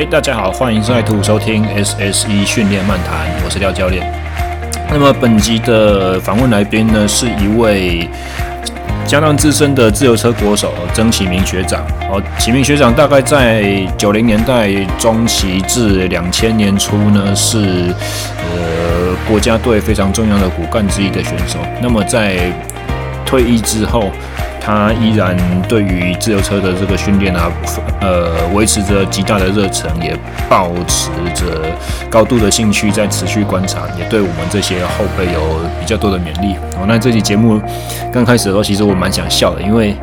嘿，大家好，欢迎再度收听 SSE 训练漫谈，我是廖教练。那么本集的访问来宾呢，是一位相当资深的自由车国手曾启明学长。哦，启明学长大概在九零年代中期至两千年初呢，是呃国家队非常重要的骨干之一的选手。那么在退役之后，他依然对于自由车的这个训练啊，呃，维持着极大的热忱，也保持着高度的兴趣，在持续观察，也对我们这些后辈有比较多的勉励。哦，那这期节目刚开始的时候，其实我蛮想笑的，因为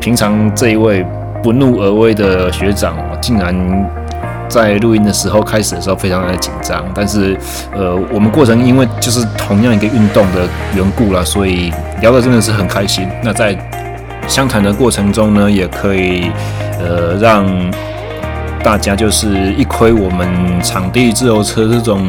平常这一位不怒而威的学长，竟然在录音的时候开始的时候非常的紧张。但是，呃，我们过程因为就是同样一个运动的缘故啦，所以聊得真的是很开心。那在相谈的过程中呢，也可以呃让大家就是一窥我们场地自由车这种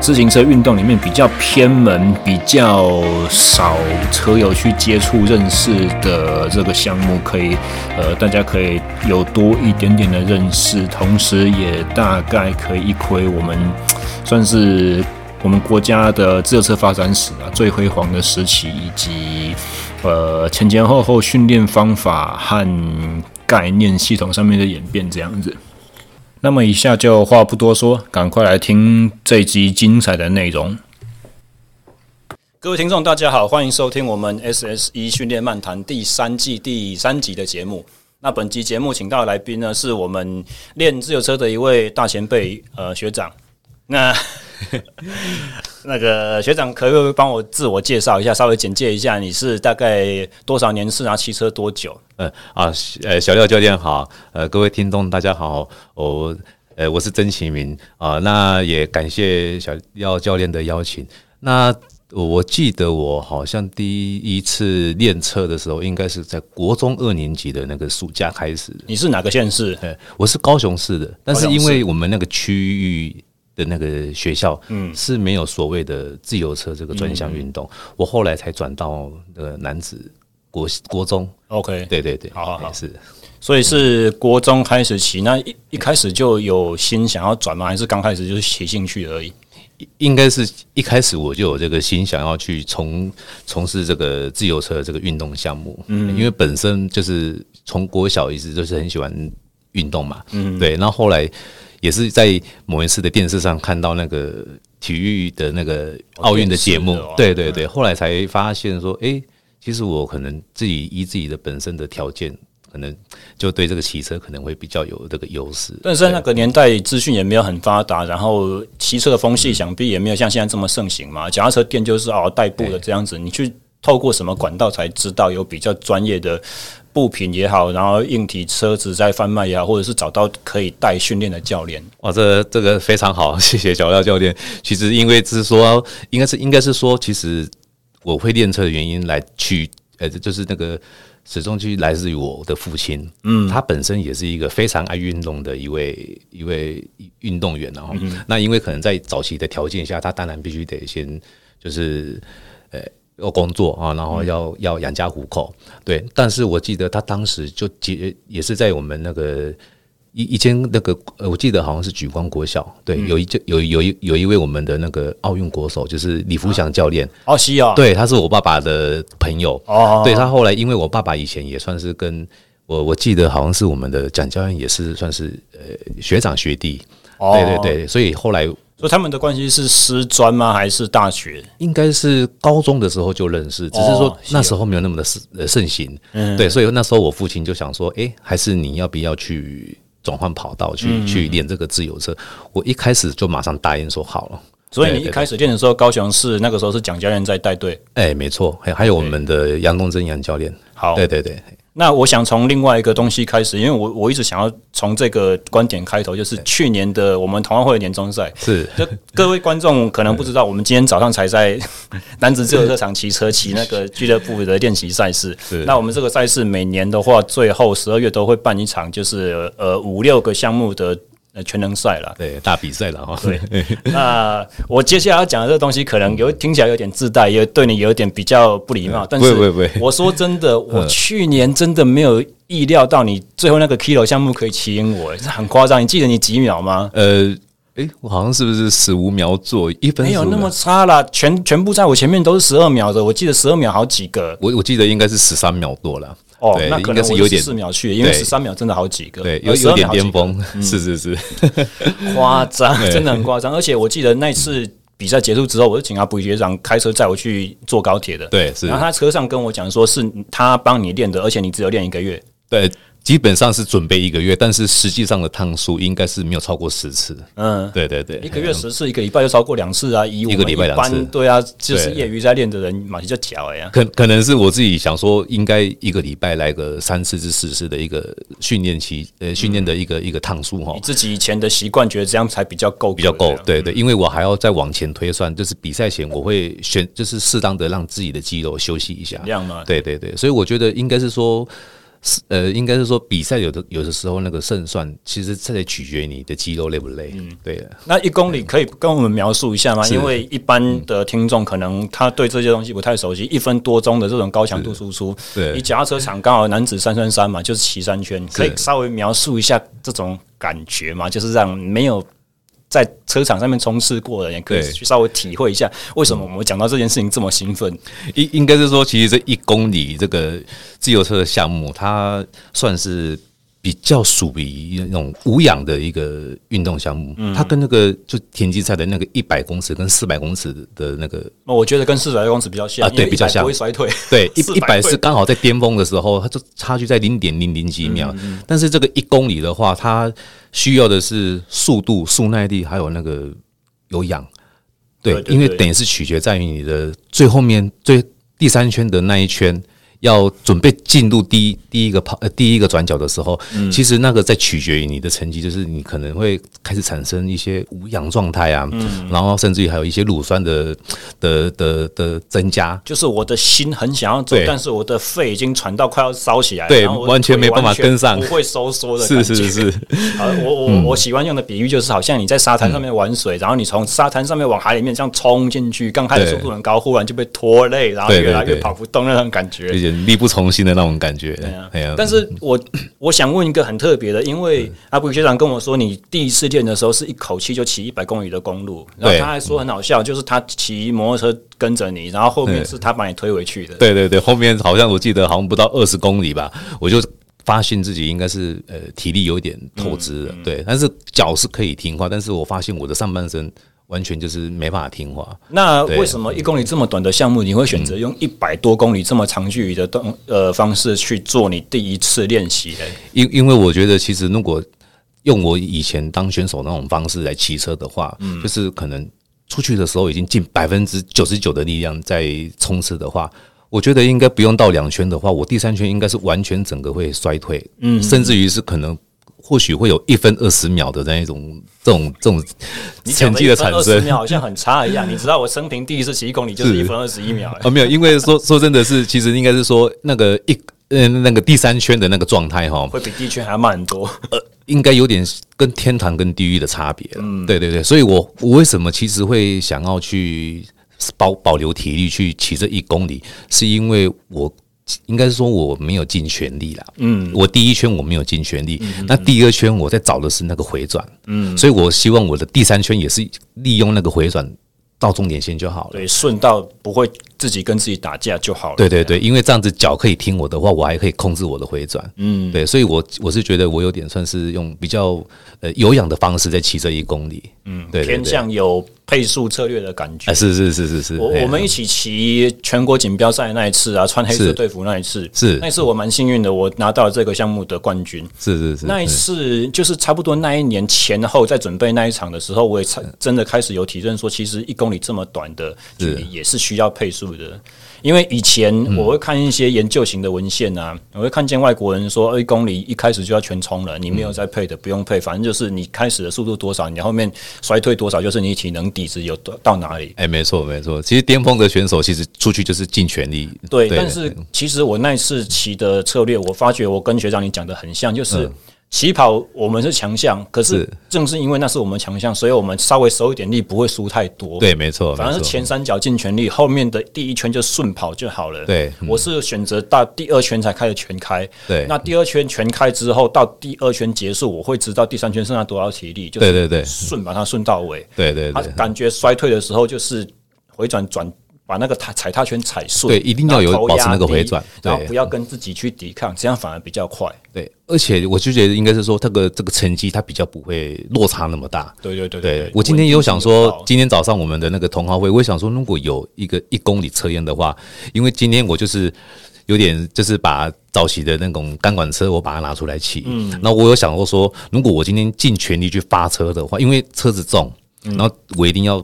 自行车运动里面比较偏门、比较少车友去接触认识的这个项目，可以呃大家可以有多一点点的认识，同时也大概可以一窥我们算是我们国家的自由车发展史啊最辉煌的时期以及。呃，前前后后训练方法和概念系统上面的演变这样子。那么以下就话不多说，赶快来听这集精彩的内容。各位听众，大家好，欢迎收听我们 SSE 训练漫谈第三季第三集的节目。那本集节目请到的来宾呢，是我们练自由车的一位大前辈，呃，学长。那 那个学长，可不可以帮我自我介绍一下，稍微简介一下，你是大概多少年是啊？骑车多久？呃啊，呃，小廖教练好，呃，各位听众大家好，我呃我是曾启明啊，那也感谢小廖教练的邀请。那我记得我好像第一次练车的时候，应该是在国中二年级的那个暑假开始。你是哪个县市？呃，我是高雄市的，但是因为我们那个区域。的那个学校，嗯，是没有所谓的自由车这个专项运动，我后来才转到呃男子国国中，OK，对对对，好好好，是，所以是国中开始骑，那一一开始就有心想要转吗？还是刚开始就是骑兴趣而已？应该是一开始我就有这个心想要去从从事这个自由车这个运动项目，嗯，因为本身就是从国小一直就是很喜欢运动嘛，嗯，对，然后后来。也是在某一次的电视上看到那个体育的那个奥运的节目，对对对，后来才发现说，哎，其实我可能自己依自己的本身的条件，可能就对这个骑车可能会比较有这个优势。但是在那个年代，资讯也没有很发达，然后骑车的风气想必也没有像现在这么盛行嘛。脚踏车店就是哦代步的这样子，你去透过什么管道才知道有比较专业的？部品也好，然后硬体车子在贩卖也好，或者是找到可以带训练的教练。哇，这这个非常好，谢谢小廖教练。其实因为是说，应该是应该是说，其实我会练车的原因来去，呃，就是那个始终去来自于我的父亲。嗯，他本身也是一个非常爱运动的一位一位运动员，然后，嗯，那因为可能在早期的条件下，他当然必须得先就是，呃。要工作啊，然后要要养家糊口，对。但是我记得他当时就结也是在我们那个一一间那个，我记得好像是举光国小，对，有一就有有一有一位我们的那个奥运国手，就是李福祥教练。哦，是啊，对，他是我爸爸的朋友。哦，对，他后来因为我爸爸以前也算是跟我，我记得好像是我们的蒋教练也是算是呃学长学弟。对对对，所以后来。所以他们的关系是师专吗？还是大学？应该是高中的时候就认识，只是说那时候没有那么的盛盛行。嗯，对，所以那时候我父亲就想说，哎，还是你要不要去转换跑道，去去练这个自由车？我一开始就马上答应说好了。所以你一开始练的时候，高雄市那个时候是蒋教练在带队。哎，没错，还还有我们的杨东真杨教练。好，对对对。那我想从另外一个东西开始，因为我我一直想要从这个观点开头，就是去年的我们同安会的年终赛。是，就各位观众可能不知道，我们今天早上才在 男子自由车场骑车，骑那个俱乐部的练习赛事。是。那我们这个赛事每年的话，最后十二月都会办一场，就是呃五六个项目的呃全能赛了，对，大比赛了哈。对，那我接下来要讲的这个东西，可能有听起来有点自带，也对你有点比较不礼貌。但是，我说真的，我去年真的没有意料到你最后那个 kilo 项目可以骑赢我，是很夸张。你记得你几秒吗？呃。哎，我好像是不是十五秒做一分？没有那么差啦，全全部在我前面都是十二秒的。我记得十二秒好几个，我我记得应该是十三秒多了。哦，那可能是有点四秒去，因为十三秒真的好几个，对，有有点巅峰，是是 是，夸张，真的很夸张。而且我记得那次比赛结束之后，我就请阿布学长开车载我去坐高铁的。对，是。然后他车上跟我讲说，是他帮你练的，而且你只有练一个月。对。基本上是准备一个月，但是实际上的趟数应该是没有超过十次。嗯，对对对，一个月十次，一个礼拜就超过两次啊！一个礼拜两次，对啊，就是业余在练的人，马上就脚哎呀。可可能是我自己想说，应该一个礼拜来个三次至四次的一个训练期，呃，训练的一个一个趟数哈。你自己以前的习惯，觉得这样才比较够，比较够。对对，因为我还要再往前推算，就是比赛前我会选，就是适当的让自己的肌肉休息一下。这样吗？对对对，所以我觉得应该是说。呃，应该是说比赛有的有的时候那个胜算，其实这得取决于你的肌肉累不累。嗯，对的。那一公里可以跟我们描述一下吗？因为一般的听众可能他对这些东西不太熟悉。一分多钟的这种高强度输出，对，你脚踏车场刚好男子三三三嘛，就是骑三圈，可以稍微描述一下这种感觉嘛？就是让没有。在车场上面冲刺过的人，也可以去稍微体会一下，为什么我们讲到这件事情这么兴奋？应应该是说，其实这一公里这个自由车的项目，它算是。比较属于那种无氧的一个运动项目，它跟那个就田径赛的那个一百公尺跟四百公尺的那个，我觉得跟四百公尺比较像啊，对，比较像，不会衰退。对，一 一百是刚好在巅峰的时候，它就差距在零点零零几秒。但是这个一公里的话，它需要的是速度、速耐力，还有那个有氧。对，因为等于是取决在于你的最后面最第三圈的那一圈。要准备进入第一第一个跑呃第一个转角的时候，嗯、其实那个在取决于你的成绩，就是你可能会开始产生一些无氧状态啊，嗯、然后甚至于还有一些乳酸的的的的增加。就是我的心很想要走，但是我的肺已经喘到快要烧起来，对，完全没办法跟上，不会收缩的。是是是。好，我我我喜欢用的比喻就是，好像你在沙滩上面玩水，嗯、然后你从沙滩上面往海里面这样冲进去，刚开始速度很高，忽然就被拖累，然后越来越跑不动那种感觉。力不从心的那种感觉，对啊，对啊。但是我 我想问一个很特别的，因为阿布学长跟我说，你第一次练的时候是一口气就骑一百公里的公路，然后他还说很好笑，就是他骑摩托车跟着你，然后后面是他把你推回去的。对对对，后面好像我记得好像不到二十公里吧，我就发现自己应该是呃体力有一点透支了，对，但是脚是可以听话，但是我发现我的上半身。完全就是没办法听话。那为什么一公里这么短的项目，你会选择用一百多公里这么长距离的动呃方式去做你第一次练习呢？因因为我觉得，其实如果用我以前当选手那种方式来骑车的话，嗯，就是可能出去的时候已经尽百分之九十九的力量在冲刺的话，我觉得应该不用到两圈的话，我第三圈应该是完全整个会衰退，嗯，甚至于是可能。或许会有一分二十秒的那一种这种这种成绩的产生，二十秒好像很差一样。你知道我生平第一次骑一公里就是一分二十一秒啊？没有，因为说说真的是，其实应该是说那个一嗯那个第三圈的那个状态哈，会比第一圈还要慢很多。呃，应该有点跟天堂跟地狱的差别。嗯，对对对，所以我我为什么其实会想要去保保留体力去骑这一公里，是因为我。应该是说我没有尽全力啦，嗯，我第一圈我没有尽全力，嗯、那第二圈我在找的是那个回转，嗯，所以我希望我的第三圈也是利用那个回转到终点线就好了，对，顺道不会自己跟自己打架就好了，对对对，因为这样子脚可以听我的话，我还可以控制我的回转，嗯，对，所以我我是觉得我有点算是用比较呃有氧的方式在骑这一公里，嗯，对，偏向有。配速策略的感觉，是是是是是。我我们一起骑全国锦标赛那一次啊，穿黑色队服那一次，是。那一次我蛮幸运的，我拿到了这个项目的冠军。是是是。那一次就是差不多那一年前后在准备那一场的时候，我也真的开始有体认说，其实一公里这么短的距离也是需要配速的。因为以前我会看一些研究型的文献啊，我会看见外国人说，一公里一开始就要全冲了，你没有再配的不用配，反正就是你开始的速度多少，你后面衰退多少，就是你体能底子有到哪里。哎，没错没错，其实巅峰的选手其实出去就是尽全力。对，但是其实我那次骑的策略，我发觉我跟学长你讲的很像，就是起跑我们是强项，可是正是因为那是我们强项，所以我们稍微收一点力不会输太多。对，没错，反正是前三脚尽全力，后面的第一圈就顺跑就好了。对，我是选择到第二圈才开始全开。对，那第二圈全开之后，到第二圈结束，我会知道第三圈剩下多少体力，就对对对，顺把它顺到尾。对对对，感觉衰退的时候就是回转转。把那个踩踩踏圈踩碎，对，一定要有保持那个回转，然后不要跟自己去抵抗，这样反而比较快。对，而且我就觉得应该是说，这个这个成绩它比较不会落差那么大。对对对对，我今天有想说，今天早上我们的那个同好会，我也想说，如果有一个一公里测验的话，因为今天我就是有点就是把早期的那种钢管车，我把它拿出来骑。嗯，那我有想过说，如果我今天尽全力去发车的话，因为车子重，然后我一定要。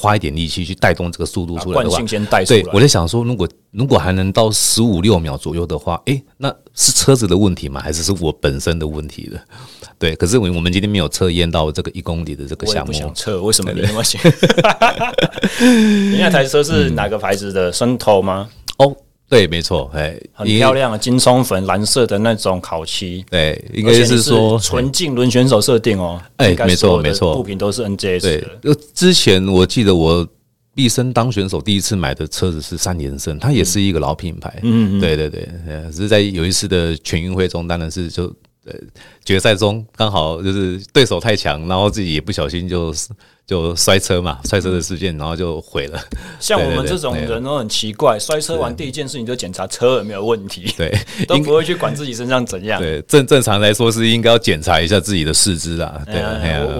花一点力气去带动这个速度出来的话，对，我在想说，如果如果还能到十五六秒左右的话，诶，那是车子的问题吗？还是是我本身的问题的？对，可是我我们今天没有测验到这个一公里的这个项目，想测，为什么你那么想？你那台车是哪个牌子的？伸头吗？哦。对，没错，哎，很漂亮啊，金葱粉蓝色的那种烤漆，对，应该是说纯净轮选手设定哦，哎，没错没错，部品都是 NJS 的。对，之前我记得我毕生当选手第一次买的车子是三连胜，它也是一个老品牌，嗯，对对对，只是在有一次的全运会中，当然是就呃决赛中刚好就是对手太强，然后自己也不小心就。就摔车嘛，摔车的事件，然后就毁了。像我们这种人都很奇怪，摔车完第一件事情就检查车有没有问题，对，都不会去管自己身上怎样。对，正正常来说是应该要检查一下自己的四肢啦。对，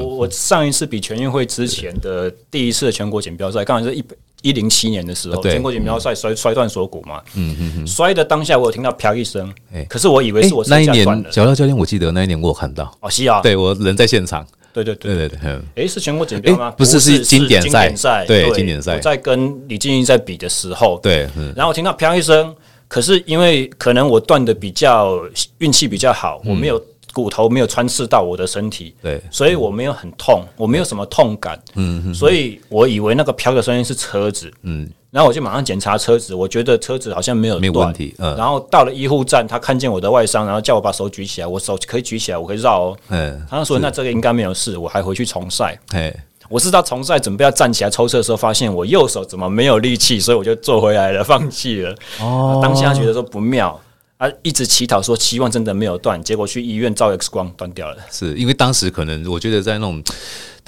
我我上一次比全运会之前的第一次的全国锦标赛，刚好是一一零七年的时候，全国锦标赛摔摔断锁骨嘛。嗯嗯嗯。摔的当下我有听到啪一声，可是我以为是我那一年小廖教练，我记得那一年我有看到。哦，是啊，对我人在现场。对对对。对对，哎，是全国锦标吗？不是，是经典赛。对，经典赛。我在跟李静怡在比的时候，对，然后我听到啪一声，可是因为可能我断的比较运气比较好，我没有骨头没有穿刺到我的身体，对，所以我没有很痛，我没有什么痛感，嗯，所以我以为那个飘的声音是车子，嗯。然后我就马上检查车子，我觉得车子好像没有没有问题。嗯，然后到了医护站，他看见我的外伤，然后叫我把手举起来，我手可以举起来，我可以绕哦。嗯，他说那这个应该没有事，我还回去重赛。哎，我是到重赛准备要站起来抽车的时候，发现我右手怎么没有力气，所以我就坐回来了，放弃了。哦，当下觉得说不妙。啊，一直乞讨说希望真的没有断，结果去医院照 X 光断掉了。是因为当时可能我觉得在那种，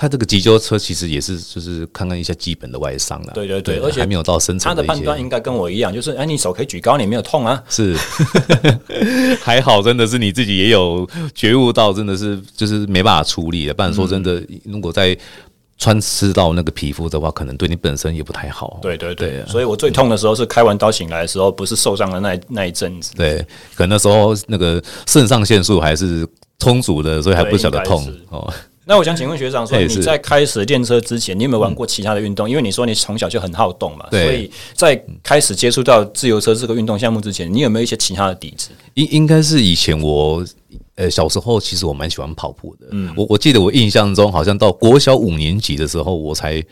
他这个急救车其实也是就是看看一下基本的外伤了。对对对，对而且还没有到深层。他的判断应该跟我一样，就是哎，你手可以举高，你没有痛啊？是，还好，真的是你自己也有觉悟到，真的是就是没办法处理了。不然说真的，嗯、如果在。穿刺到那个皮肤的话，可能对你本身也不太好。对对对，所以我最痛的时候是开完刀醒来的时候，不是受伤的那那一阵子。对，可能那时候那个肾上腺素还是充足的，所以还不晓得痛哦。那我想请问学长说，你在开始练车之前，你有没有玩过其他的运动？嗯、因为你说你从小就很好动嘛，所以在开始接触到自由车这个运动项目之前，你有没有一些其他的底子？应应该是以前我。呃，小时候其实我蛮喜欢跑步的。嗯，我我记得我印象中好像到国小五年级的时候，我才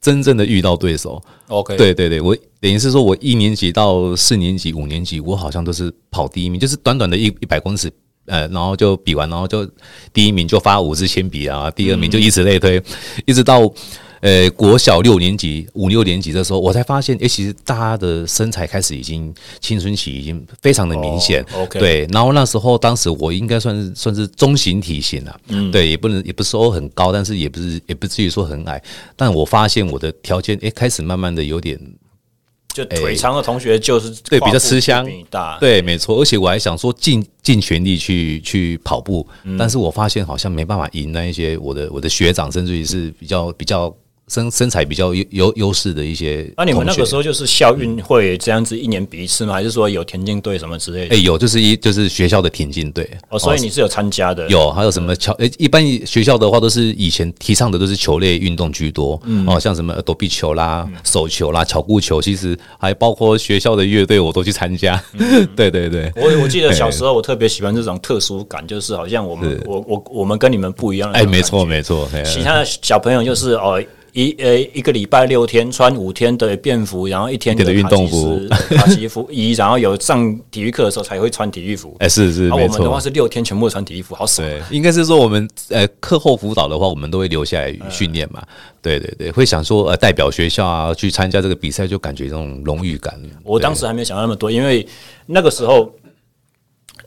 真正的遇到对手。OK，对对对，我等于是说我一年级到四年级、五年级，我好像都是跑第一名，就是短短的一一百公尺，呃，然后就比完，然后就第一名就发五支铅笔啊，第二名就以此类推，嗯、一直到。呃，国小六年级、五六年级的时候，我才发现，哎，其实大家的身材开始已经青春期已经非常的明显。Oh, okay. 对，然后那时候，当时我应该算是算是中型体型了，嗯，对，也不能也不是说很高，但是也不是也不至于说很矮。但我发现我的条件，哎，开始慢慢的有点，就腿长的同学就是对比较吃香，对，没错。而且我还想说尽尽全力去去跑步，嗯、但是我发现好像没办法赢那一些我的我的学长，甚至于是比较比较。身身材比较优优优势的一些，那、啊、你们那个时候就是校运会这样子一年比一次吗？还是说有田径队什么之类的？哎、欸，有，就是一就是学校的田径队哦，所以你是有参加的。有，还有什么球？哎、欸，一般学校的话都是以前提倡的都是球类运动居多，嗯、哦，像什么躲避球啦、嗯、手球啦、巧固球，其实还包括学校的乐队，我都去参加。嗯、对对对，我我记得小时候我特别喜欢这种特殊感，就是好像我们我我我们跟你们不一样。哎、欸，没错没错，其他的小朋友就是哦。一呃一个礼拜六天穿五天的便服，然后一天的运动服、卡其服衣，然后有上体育课的时候才会穿体育服。哎，是是，没错。我们的话是六天全部穿体育服，好爽。对，应该是说我们呃课后辅导的话，我们都会留下来训练嘛。对对对，会想说呃代表学校啊去参加这个比赛，就感觉这种荣誉感。我当时还没有想到那么多，因为那个时候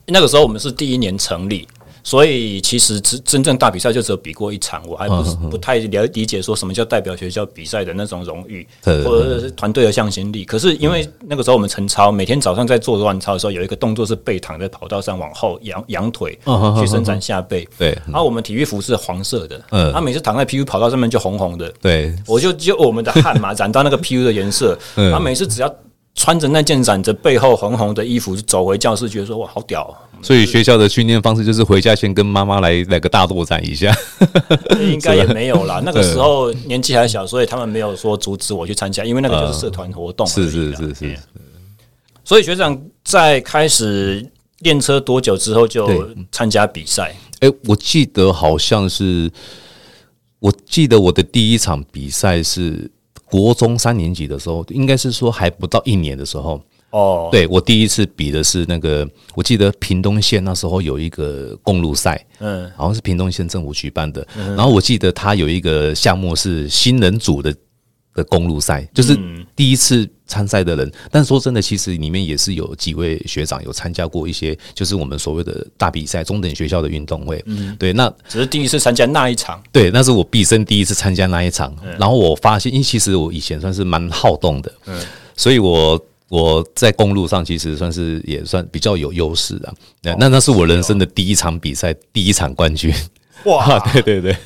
那个时候我们是第一年成立。所以其实真真正大比赛就只有比过一场，我还不是不太了理解说什么叫代表学校比赛的那种荣誉，或者是团队的向心力。可是因为那个时候我们晨操，每天早上在做乱操的时候，有一个动作是背躺在跑道上往后仰仰腿去伸展下背。对，然后我们体育服是黄色的，嗯，他每次躺在 PU 跑道上面就红红的。对，我就就我们的汗嘛 染到那个 PU 的颜色，他每次只要穿着那件染着背后红红的衣服走回教室，觉得说哇好屌。所以学校的训练方式就是回家先跟妈妈来来个大作战一下，应该也没有啦。那个时候 年纪还小，所以他们没有说阻止我去参加，因为那个就是社团活动。是是是是。所以学长在开始练车多久之后就参加比赛？哎，我记得好像是，我记得我的第一场比赛是国中三年级的时候，应该是说还不到一年的时候。哦，oh. 对，我第一次比的是那个，我记得屏东县那时候有一个公路赛，嗯，好像是屏东县政府举办的。嗯、然后我记得他有一个项目是新人组的的公路赛，就是第一次参赛的人。嗯、但说真的，其实里面也是有几位学长有参加过一些，就是我们所谓的大比赛，中等学校的运动会。嗯，对，那只是第一次参加那一场。对，那是我毕生第一次参加那一场。嗯、然后我发现，因为其实我以前算是蛮好动的，嗯，所以我。我在公路上其实算是也算比较有优势的，那那是我人生的第一场比赛，第一场冠军。哇，对对对，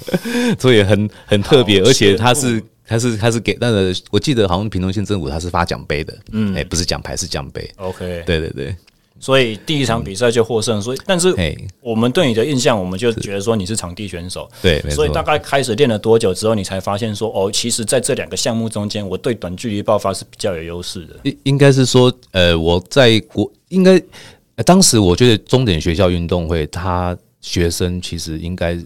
所以很很特别，而且他是他是他是给那个，我记得好像屏东县政府他是发奖杯的，嗯，哎，不是奖牌是奖杯。OK，对对对。所以第一场比赛就获胜，所以但是我们对你的印象，我们就觉得说你是场地选手，对，所以大概开始练了多久之后，你才发现说哦，其实在这两个项目中间，我对短距离爆发是比较有优势的。应应该是说，呃，我在国应该当时我觉得终点学校运动会，他学生其实应该。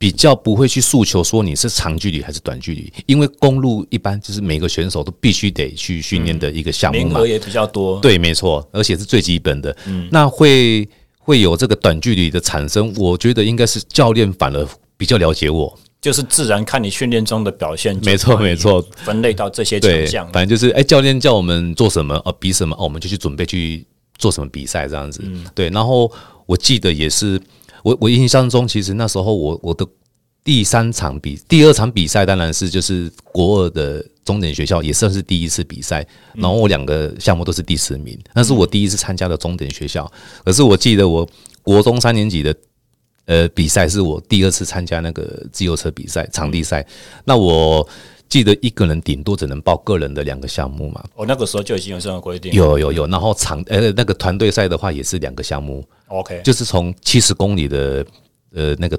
比较不会去诉求说你是长距离还是短距离，因为公路一般就是每个选手都必须得去训练的一个项目嘛，名额也比较多。对，没错，而且是最基本的。嗯，那会会有这个短距离的产生，我觉得应该是教练反而比较了解我，就是自然看你训练中的表现。没错，没错，分类到这些强项，反正就是哎，教练叫我们做什么哦，比什么哦，我们就去准备去做什么比赛这样子。嗯，对，然后我记得也是。我我印象中，其实那时候我我的第三场比第二场比赛，当然是就是国二的重点学校，也算是第一次比赛。然后我两个项目都是第十名，那是我第一次参加的重点学校。可是我记得我国中三年级的呃比赛，是我第二次参加那个自由车比赛场地赛。那我记得一个人顶多只能报个人的两个项目嘛。我那个时候就已经有这样的规定。有有有，然后场呃那个团队赛的话也是两个项目。OK，就是从七十公里的呃那个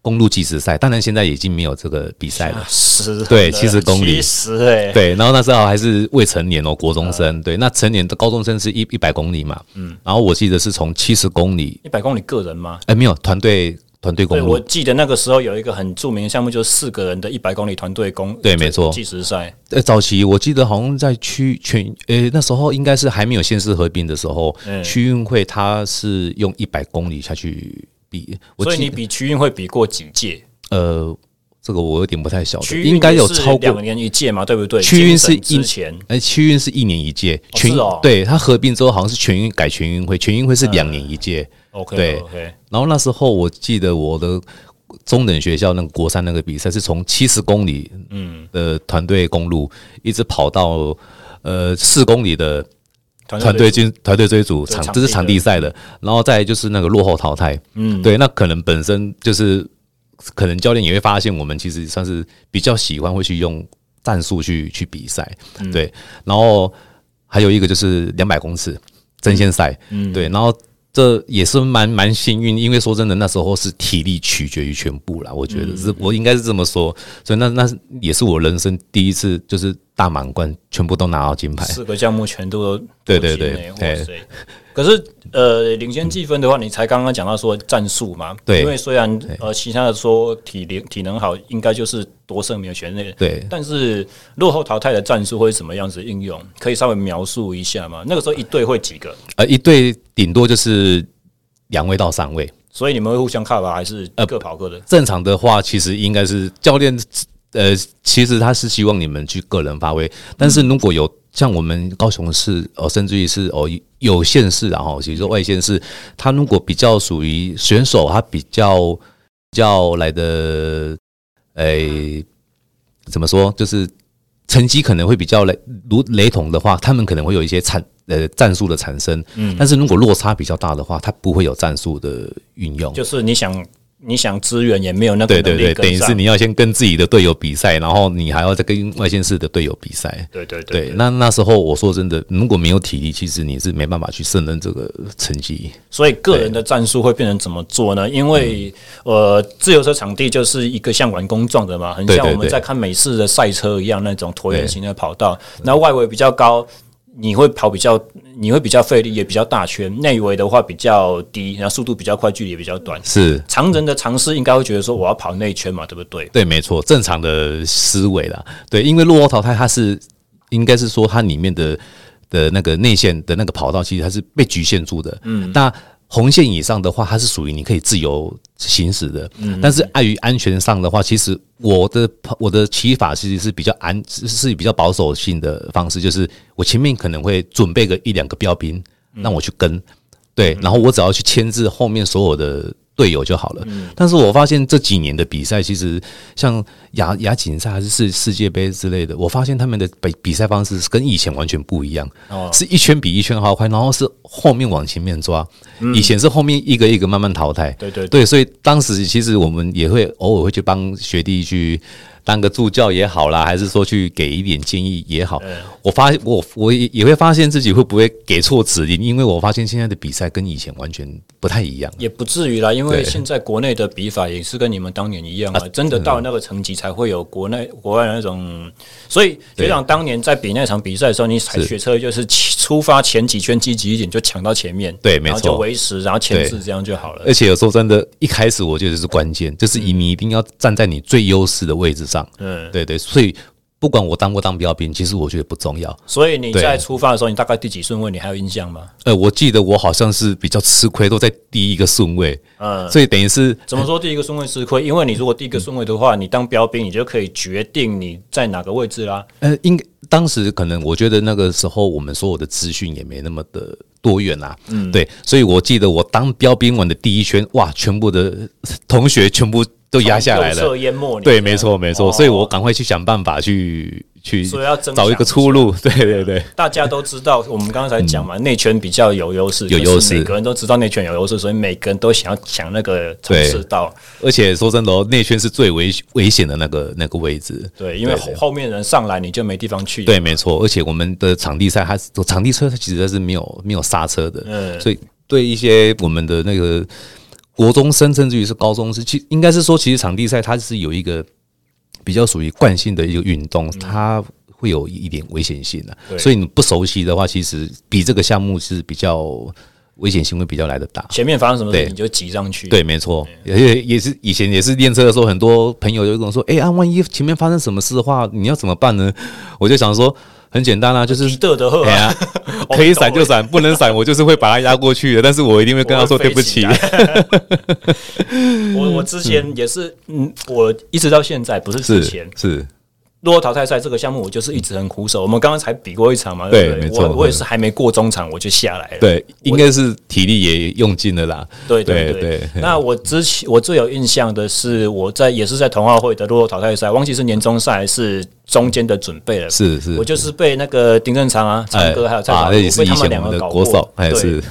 公路计时赛，当然现在已经没有这个比赛了。十，对，七十公里，七十哎，对。然后那时候还是未成年哦，国中生。对，那成年的高中生是一一百公里嘛。嗯。然后我记得是从七十公里，一百公里个人吗？哎，没有团队团队公路。我记得那个时候有一个很著名的项目，就是四个人的一百公里团队公。对，没错。计时赛。呃，早期我记得好像在区全，呃，那时候应该是还没有县市合并的时候，区运会它是用一百公里下去比。所以你比区运会比过几届？呃，这个我有点不太晓得，应该有超过两年一届嘛，对不对？区运是一前，哎，区运是一年一届，全对它合并之后好像是全运改全运会，全运会是两年一届。OK，对。然后那时候我记得我的中等学校那个国三那个比赛是从七十公里嗯的团队公路一直跑到呃四公里的团队军团队追逐场，这是场地赛的，然后再就是那个落后淘汰。嗯，对，那可能本身就是。可能教练也会发现，我们其实算是比较喜欢会去用战术去去比赛，对。然后还有一个就是两百公尺争先赛，嗯，对。然后这也是蛮蛮幸运，因为说真的，那时候是体力取决于全部啦。我觉得是我应该是这么说，所以那那也是我人生第一次，就是大满贯全部都拿到金牌，四个项目全都对对对对。可是呃，领先计分的话，你才刚刚讲到说战术嘛，对，因为虽然呃，其他的说体能体能好，应该就是夺胜没有悬念，对。但是落后淘汰的战术会什么样子应用？可以稍微描述一下吗？那个时候一队会几个？呃，一队顶多就是两位到三位，所以你们会互相 cover 还是各跑各的？呃，正常的话，其实应该是教练。呃，其实他是希望你们去个人发挥，但是如果有像我们高雄市哦，甚至于是哦有县市，然后比如说外县市，他如果比较属于选手，他比较比较来的，诶，怎么说，就是成绩可能会比较雷如雷同的话，他们可能会有一些产呃战术的产生，嗯，但是如果落差比较大的话，他不会有战术的运用，就是你想。你想支援也没有那个对对对，等于是你要先跟自己的队友比赛，然后你还要再跟外线市的队友比赛。对对对，对，那那时候我说真的，如果没有体力，其实你是没办法去胜任这个成绩。所以个人的战术会变成怎么做呢？因为呃，自由车场地就是一个像玩公状的嘛，很像我们在看美式的赛车一样那种椭圆形的跑道，那外围比较高。你会跑比较，你会比较费力，也比较大圈。内围的话比较低，然后速度比较快，距离也比较短。是常人的尝试应该会觉得说，我要跑内圈嘛，对不对？对，没错，正常的思维啦。对，因为落后淘汰它是应该是说它里面的的那个内线的那个跑道，其实它是被局限住的。嗯，那。红线以上的话，它是属于你可以自由行驶的。嗯，但是碍于安全上的话，其实我的我的骑法其实是比较安，是比较保守性的方式，就是我前面可能会准备个一两个标兵，让我去跟，对，然后我只要去牵制后面所有的。队友就好了，但是我发现这几年的比赛，其实像亚亚锦赛还是世世界杯之类的，我发现他们的比比赛方式是跟以前完全不一样，是一圈比一圈好快，然后是后面往前面抓，以前是后面一个一个慢慢淘汰，对对。对，所以当时其实我们也会偶尔会去帮学弟去。当个助教也好啦，还是说去给一点建议也好，我发现我我也也会发现自己会不会给错指令，因为我发现现在的比赛跟以前完全不太一样。也不至于啦，因为现在国内的比法也是跟你们当年一样嘛，真的到那个层级才会有国内国外的那种。所以学长当年在比那场比赛的时候，你踩雪车就是出发前几圈积极一点就抢到前面，对，没错，然后就维持，然后前置这样就好了。而且有时候真的，一开始我觉得是关键，就是你一定要站在你最优势的位置上。嗯，对对，所以不管我当不当标兵，其实我觉得不重要。所以你在出发的时候，你大概第几顺位？你还有印象吗？呃，我记得我好像是比较吃亏，都在第一个顺位。嗯，所以等于是怎么说第一个顺位吃亏？因为你如果第一个顺位的话，你当标兵，你就可以决定你在哪个位置啦。呃，应当时可能我觉得那个时候我们所有的资讯也没那么的多元啊。嗯，对，所以我记得我当标兵完的第一圈，哇，全部的同学全部。都压下来了，对，没错，没错，所以我赶快去想办法去去，所以要找一个出路。对对对，大家都知道，我们刚才讲嘛，内圈比较有优势，有优势，每个人都知道内圈有优势，所以每个人都想要抢那个冲刺道。而且说真的哦，内圈是最危危险的那个那个位置。对，因为后面人上来你就没地方去。对，没错。而且我们的场地赛，它场地车它其实它是没有没有刹车的，嗯，所以对一些我们的那个。国中生甚至于是高中生，其应该是说，其实场地赛它是有一个比较属于惯性的一个运动，它会有一点危险性的。所以你不熟悉的话，其实比这个项目是比较危险性会比较来得大。前面发生什么事你就挤上去。对，没错，而且也是以前也是练车的时候，很多朋友就跟我说：“哎啊，万一前面发生什么事的话，你要怎么办呢？”我就想说。很简单啊，就是对啊，可以闪就闪，不能闪我就是会把它压过去的。但是我一定会跟他说对不起。我我之前也是，嗯，我一直到现在不是之前是。落后淘汰赛这个项目，我就是一直很苦手。我们刚刚才比过一场嘛，对不对？我我也是还没过中场我就下来了。对，应该是体力也用尽了啦。对对对。那我之前我最有印象的是，我在也是在同奥会的落后淘汰赛，忘记是年终赛还是中间的准备了。是是。我就是被那个丁正昌啊、昌哥还有蔡老师被他们两个搞过。对。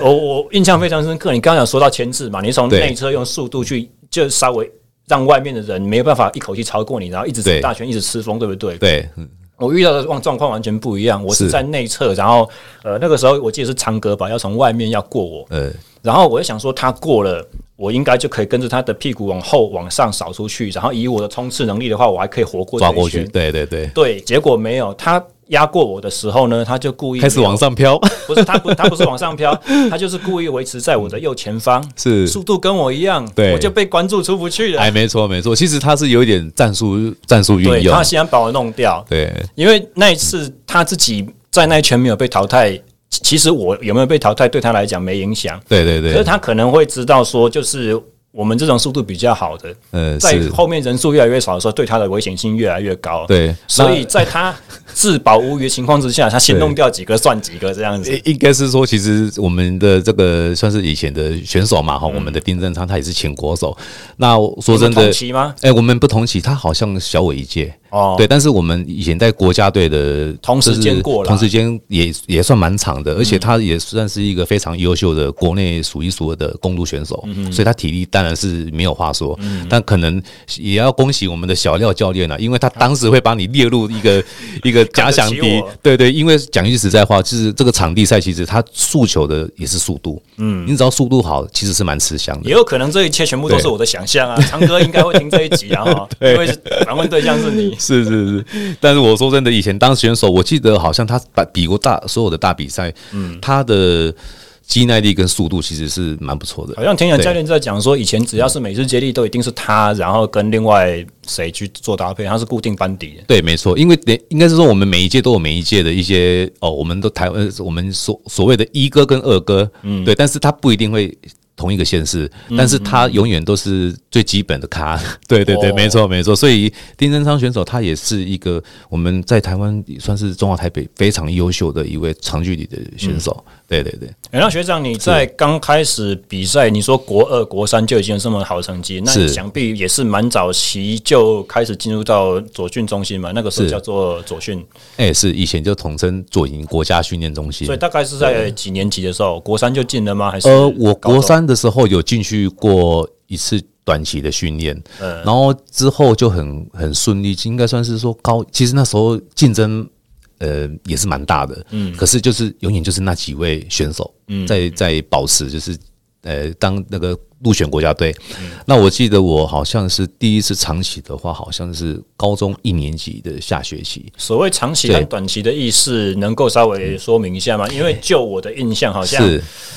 我我印象非常深刻。你刚刚有说到牵制嘛？你从内侧用速度去，就稍微。让外面的人没有办法一口气超过你，然后一直吃大圈，一直吃风，对不对？对，我遇到的状状况完全不一样。我是在内侧，然后呃那个时候我记得是长哥吧，要从外面要过我，呃，然后我就想说他过了，我应该就可以跟着他的屁股往后往上扫出去，然后以我的冲刺能力的话，我还可以活过去。抓过去。对对对，对，结果没有他。压过我的时候呢，他就故意开始往上飘，不是他不他不是往上飘，他就是故意维持在我的右前方，是速度跟我一样，对，我就被关注出不去了。哎，没错没错，其实他是有一点战术战术运用，他先把我弄掉。对，因为那一次他自己在那一圈没有被淘汰，其实我有没有被淘汰对他来讲没影响。对对对，可是他可能会知道说，就是。我们这种速度比较好的，呃，在后面人数越来越少的时候，对他的危险性越来越高。对，所以在他自保无虞的情况之下，他先弄掉几个算几个这样子。应该是说，其实我们的这个算是以前的选手嘛，哈、嗯，我们的丁振昌他也是前国手。那说真的，同期吗？哎、欸，我们不同期，他好像小我一届。哦，对，但是我们以前在国家队的同时间过了，同时间也也算蛮长的，而且他也算是一个非常优秀的国内数一数二的公路选手，嗯，所以他体力当然是没有话说，嗯，但可能也要恭喜我们的小廖教练了，因为他当时会把你列入一个 一个假想敌，对对，因为讲句实在话，就是这个场地赛其实他诉求的也是速度，嗯，你只要速度好，其实是蛮吃香的，也有可能这一切全部都是我的想象啊，长哥应该会听这一集啊，因为访问对象是你。是是是，但是我说真的，以前当选手，我记得好像他把比过大所有的大比赛，嗯，他的肌耐力跟速度其实是蛮不错的。好像听讲教练在讲说，以前只要是美式接力都一定是他，然后跟另外谁去做搭配，他是固定班底。对，没错，因为应该是说我们每一届都有每一届的一些哦，我们都台湾我们所所谓的一哥跟二哥，嗯，对，但是他不一定会。同一个县市，但是他永远都是最基本的咖。嗯、对对对，没错没错。所以丁振昌选手他也是一个我们在台湾算是中华台北非常优秀的一位长距离的选手。嗯、对对对。欸、那学长你在刚开始比赛，你说国二国三就已经有这么好成绩，那想必也是蛮早期就开始进入到左训中心嘛？那个时候叫做左训。哎、欸，是以前就统称左营国家训练中心。所以大概是在几年级的时候，国三就进了吗？还是呃，我国三。的时候有进去过一次短期的训练，嗯，然后之后就很很顺利，应该算是说高。其实那时候竞争呃也是蛮大的，嗯，可是就是永远就是那几位选手，嗯，在在保持就是呃当那个。入选国家队，那我记得我好像是第一次长期的话，好像是高中一年级的下学期。所谓长期跟短期的意思，能够稍微说明一下吗？因为就我的印象，好像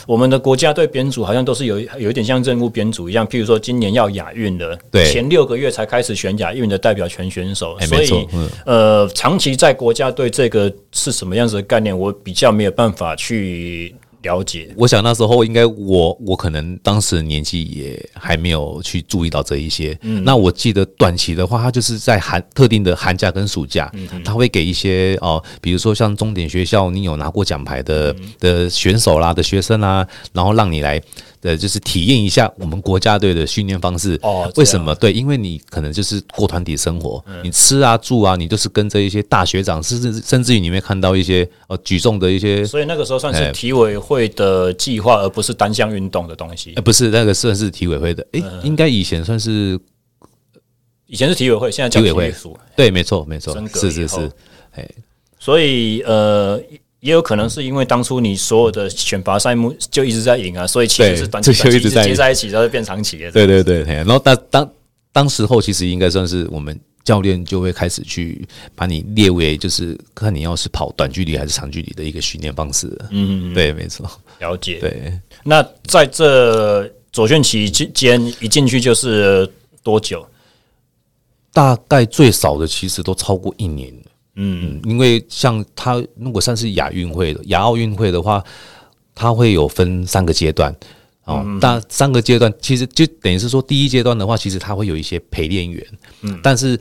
我们的国家队编组好像都是有有一点像任务编组一样。譬如说，今年要亚运了，对，前六个月才开始选亚运的代表权选手，所以呃，长期在国家队这个是什么样子的概念，我比较没有办法去。了解，我想那时候应该我我可能当时年纪也还没有去注意到这一些。嗯，那我记得短期的话，他就是在寒特定的寒假跟暑假，他会给一些哦，比如说像重点学校，你有拿过奖牌的的选手啦的学生啦，然后让你来。对，就是体验一下我们国家队的训练方式。哦，为什么？对，因为你可能就是过团体生活，嗯、你吃啊住啊，你都是跟着一些大学长，甚至甚至于你会看到一些呃举重的一些。所以那个时候算是体委会的计划，而不是单项运动的东西。呃，不是那个算是体委会的。诶，嗯、应该以前算是以前是体委会，现在叫体委会。对，没错，没错，是是是。哎，所以呃。也有可能是因为当初你所有的选拔赛目就一直在赢啊，所以其实是短期短期一直接在一起，然后变长期的。对对对，然后当当当时候其实应该算是我们教练就会开始去把你列为就是看你要是跑短距离还是长距离的一个训练方式。嗯，对，没错，了解。对，那在这左训期间一进去就是多久？大概最少的其实都超过一年。嗯，因为像他如果算是亚运会的亚奥运会的话，他会有分三个阶段哦。那三个阶段其实就等于是说，第一阶段的话，其实他会有一些陪练员，嗯，但是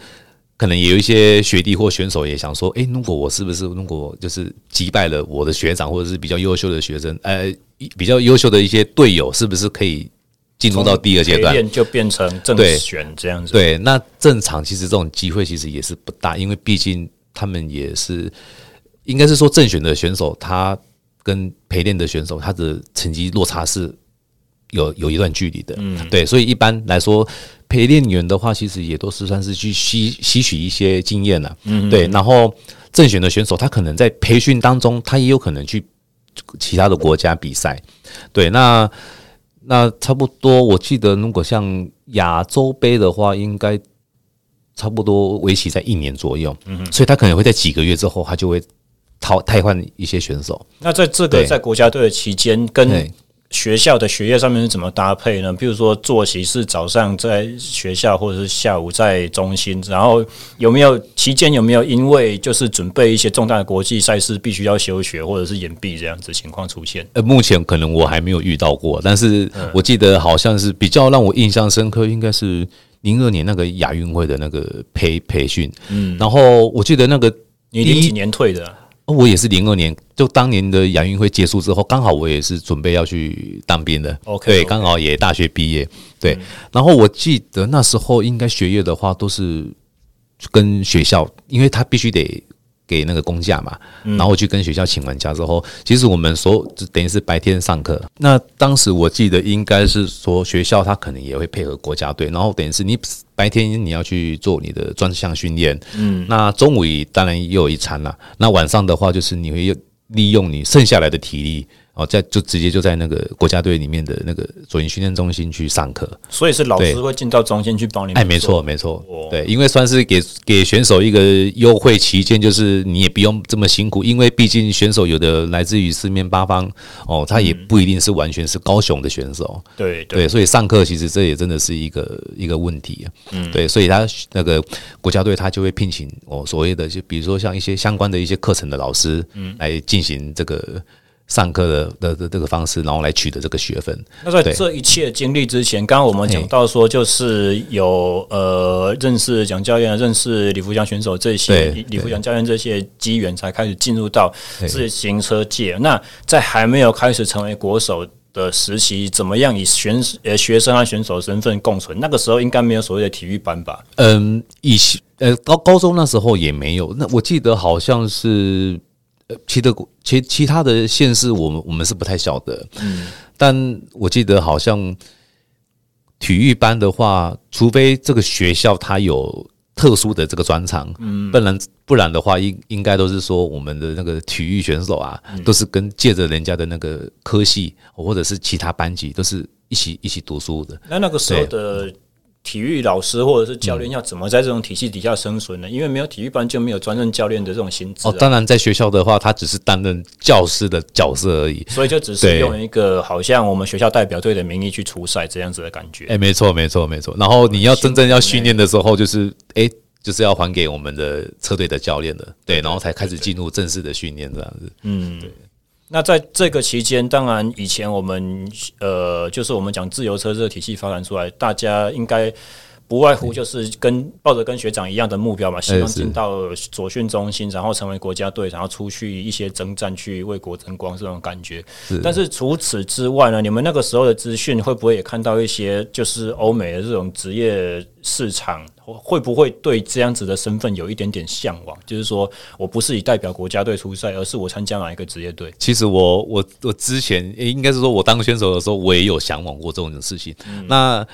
可能也有一些学弟或选手也想说，诶，如果我是不是如果就是击败了我的学长或者是比较优秀的学生，呃，比较优秀的一些队友，是不是可以进入到第二阶段，就变成正选这样子？对，那正常其实这种机会其实也是不大，因为毕竟。他们也是，应该是说正选的选手，他跟陪练的选手，他的成绩落差是有有一段距离的。嗯，对，所以一般来说，陪练员的话，其实也都是算是去吸吸取一些经验了。嗯，对。然后正选的选手，他可能在培训当中，他也有可能去其他的国家比赛。对，那那差不多，我记得如果像亚洲杯的话，应该。差不多为期在一年左右，嗯哼，所以他可能会在几个月之后，他就会淘汰换一些选手。那在这个在国家队的期间跟。学校的学业上面是怎么搭配呢？比如说作息是早上在学校，或者是下午在中心，然后有没有期间有没有因为就是准备一些重大的国际赛事，必须要休学或者是延毕这样子情况出现？呃，目前可能我还没有遇到过，但是我记得好像是比较让我印象深刻，应该是零二年那个亚运会的那个培培训。嗯，然后我记得那个你零几年退的？我也是零二年，就当年的亚运会结束之后，刚好我也是准备要去当兵的。OK，对，刚好也大学毕业。对，然后我记得那时候应该学业的话都是跟学校，因为他必须得。给那个公假嘛，然后去跟学校请完假之后，其实我们说等于是白天上课。那当时我记得应该是说学校他可能也会配合国家队，然后等于是你白天你要去做你的专项训练，嗯，那中午当然又有一餐了。那晚上的话就是你会利用你剩下来的体力。哦，在就直接就在那个国家队里面的那个左营训练中心去上课，所以是老师会进到中心去帮你。哎，没错没错，对，因为算是给给选手一个优惠期间，就是你也不用这么辛苦，因为毕竟选手有的来自于四面八方，哦，他也不一定是完全是高雄的选手，对对，所以上课其实这也真的是一个一个问题，嗯，对，所以他那个国家队他就会聘请哦所谓的就比如说像一些相关的一些课程的老师，嗯，来进行这个。上课的的的这个方式，然后来取得这个学分。那在这一切经历之前，刚刚我们讲到说，就是有呃认识蒋教练、认识李福祥选手这些，李福祥教练这些机缘，才开始进入到自行车界。那在还没有开始成为国手的时期，怎么样以选呃学生和选手身份共存？那个时候应该没有所谓的体育班吧？嗯，以前呃高高中那时候也没有。那我记得好像是。呃，其的其其他的县市，我们我们是不太晓得。嗯，但我记得好像体育班的话，除非这个学校它有特殊的这个专长，嗯，不然不然的话，应应该都是说我们的那个体育选手啊，都是跟借着人家的那个科系或者是其他班级，都是一起一起读书的。那那个时候的。体育老师或者是教练要怎么在这种体系底下生存呢？因为没有体育班，就没有专任教练的这种薪资。哦，当然，在学校的话，他只是担任教师的角色而已，所以就只是用一个好像我们学校代表队的名义去出赛这样子的感觉。哎，没错，没错，没错。然后你要真正要训练的时候，就是哎，就是要还给我们的车队的教练的，对，然后才开始进入正式的训练这样子。嗯，对。那在这个期间，当然以前我们呃，就是我们讲自由车这个体系发展出来，大家应该不外乎就是跟抱着跟学长一样的目标嘛，希望进到左训中心，然后成为国家队，然后出去一些征战，去为国争光这种感觉。但是除此之外呢，你们那个时候的资讯会不会也看到一些，就是欧美的这种职业市场？会不会对这样子的身份有一点点向往？就是说我不是以代表国家队出赛，而是我参加哪一个职业队？其实我我我之前应该是说，我当选手的时候，我也有向往过这种事情。嗯、那。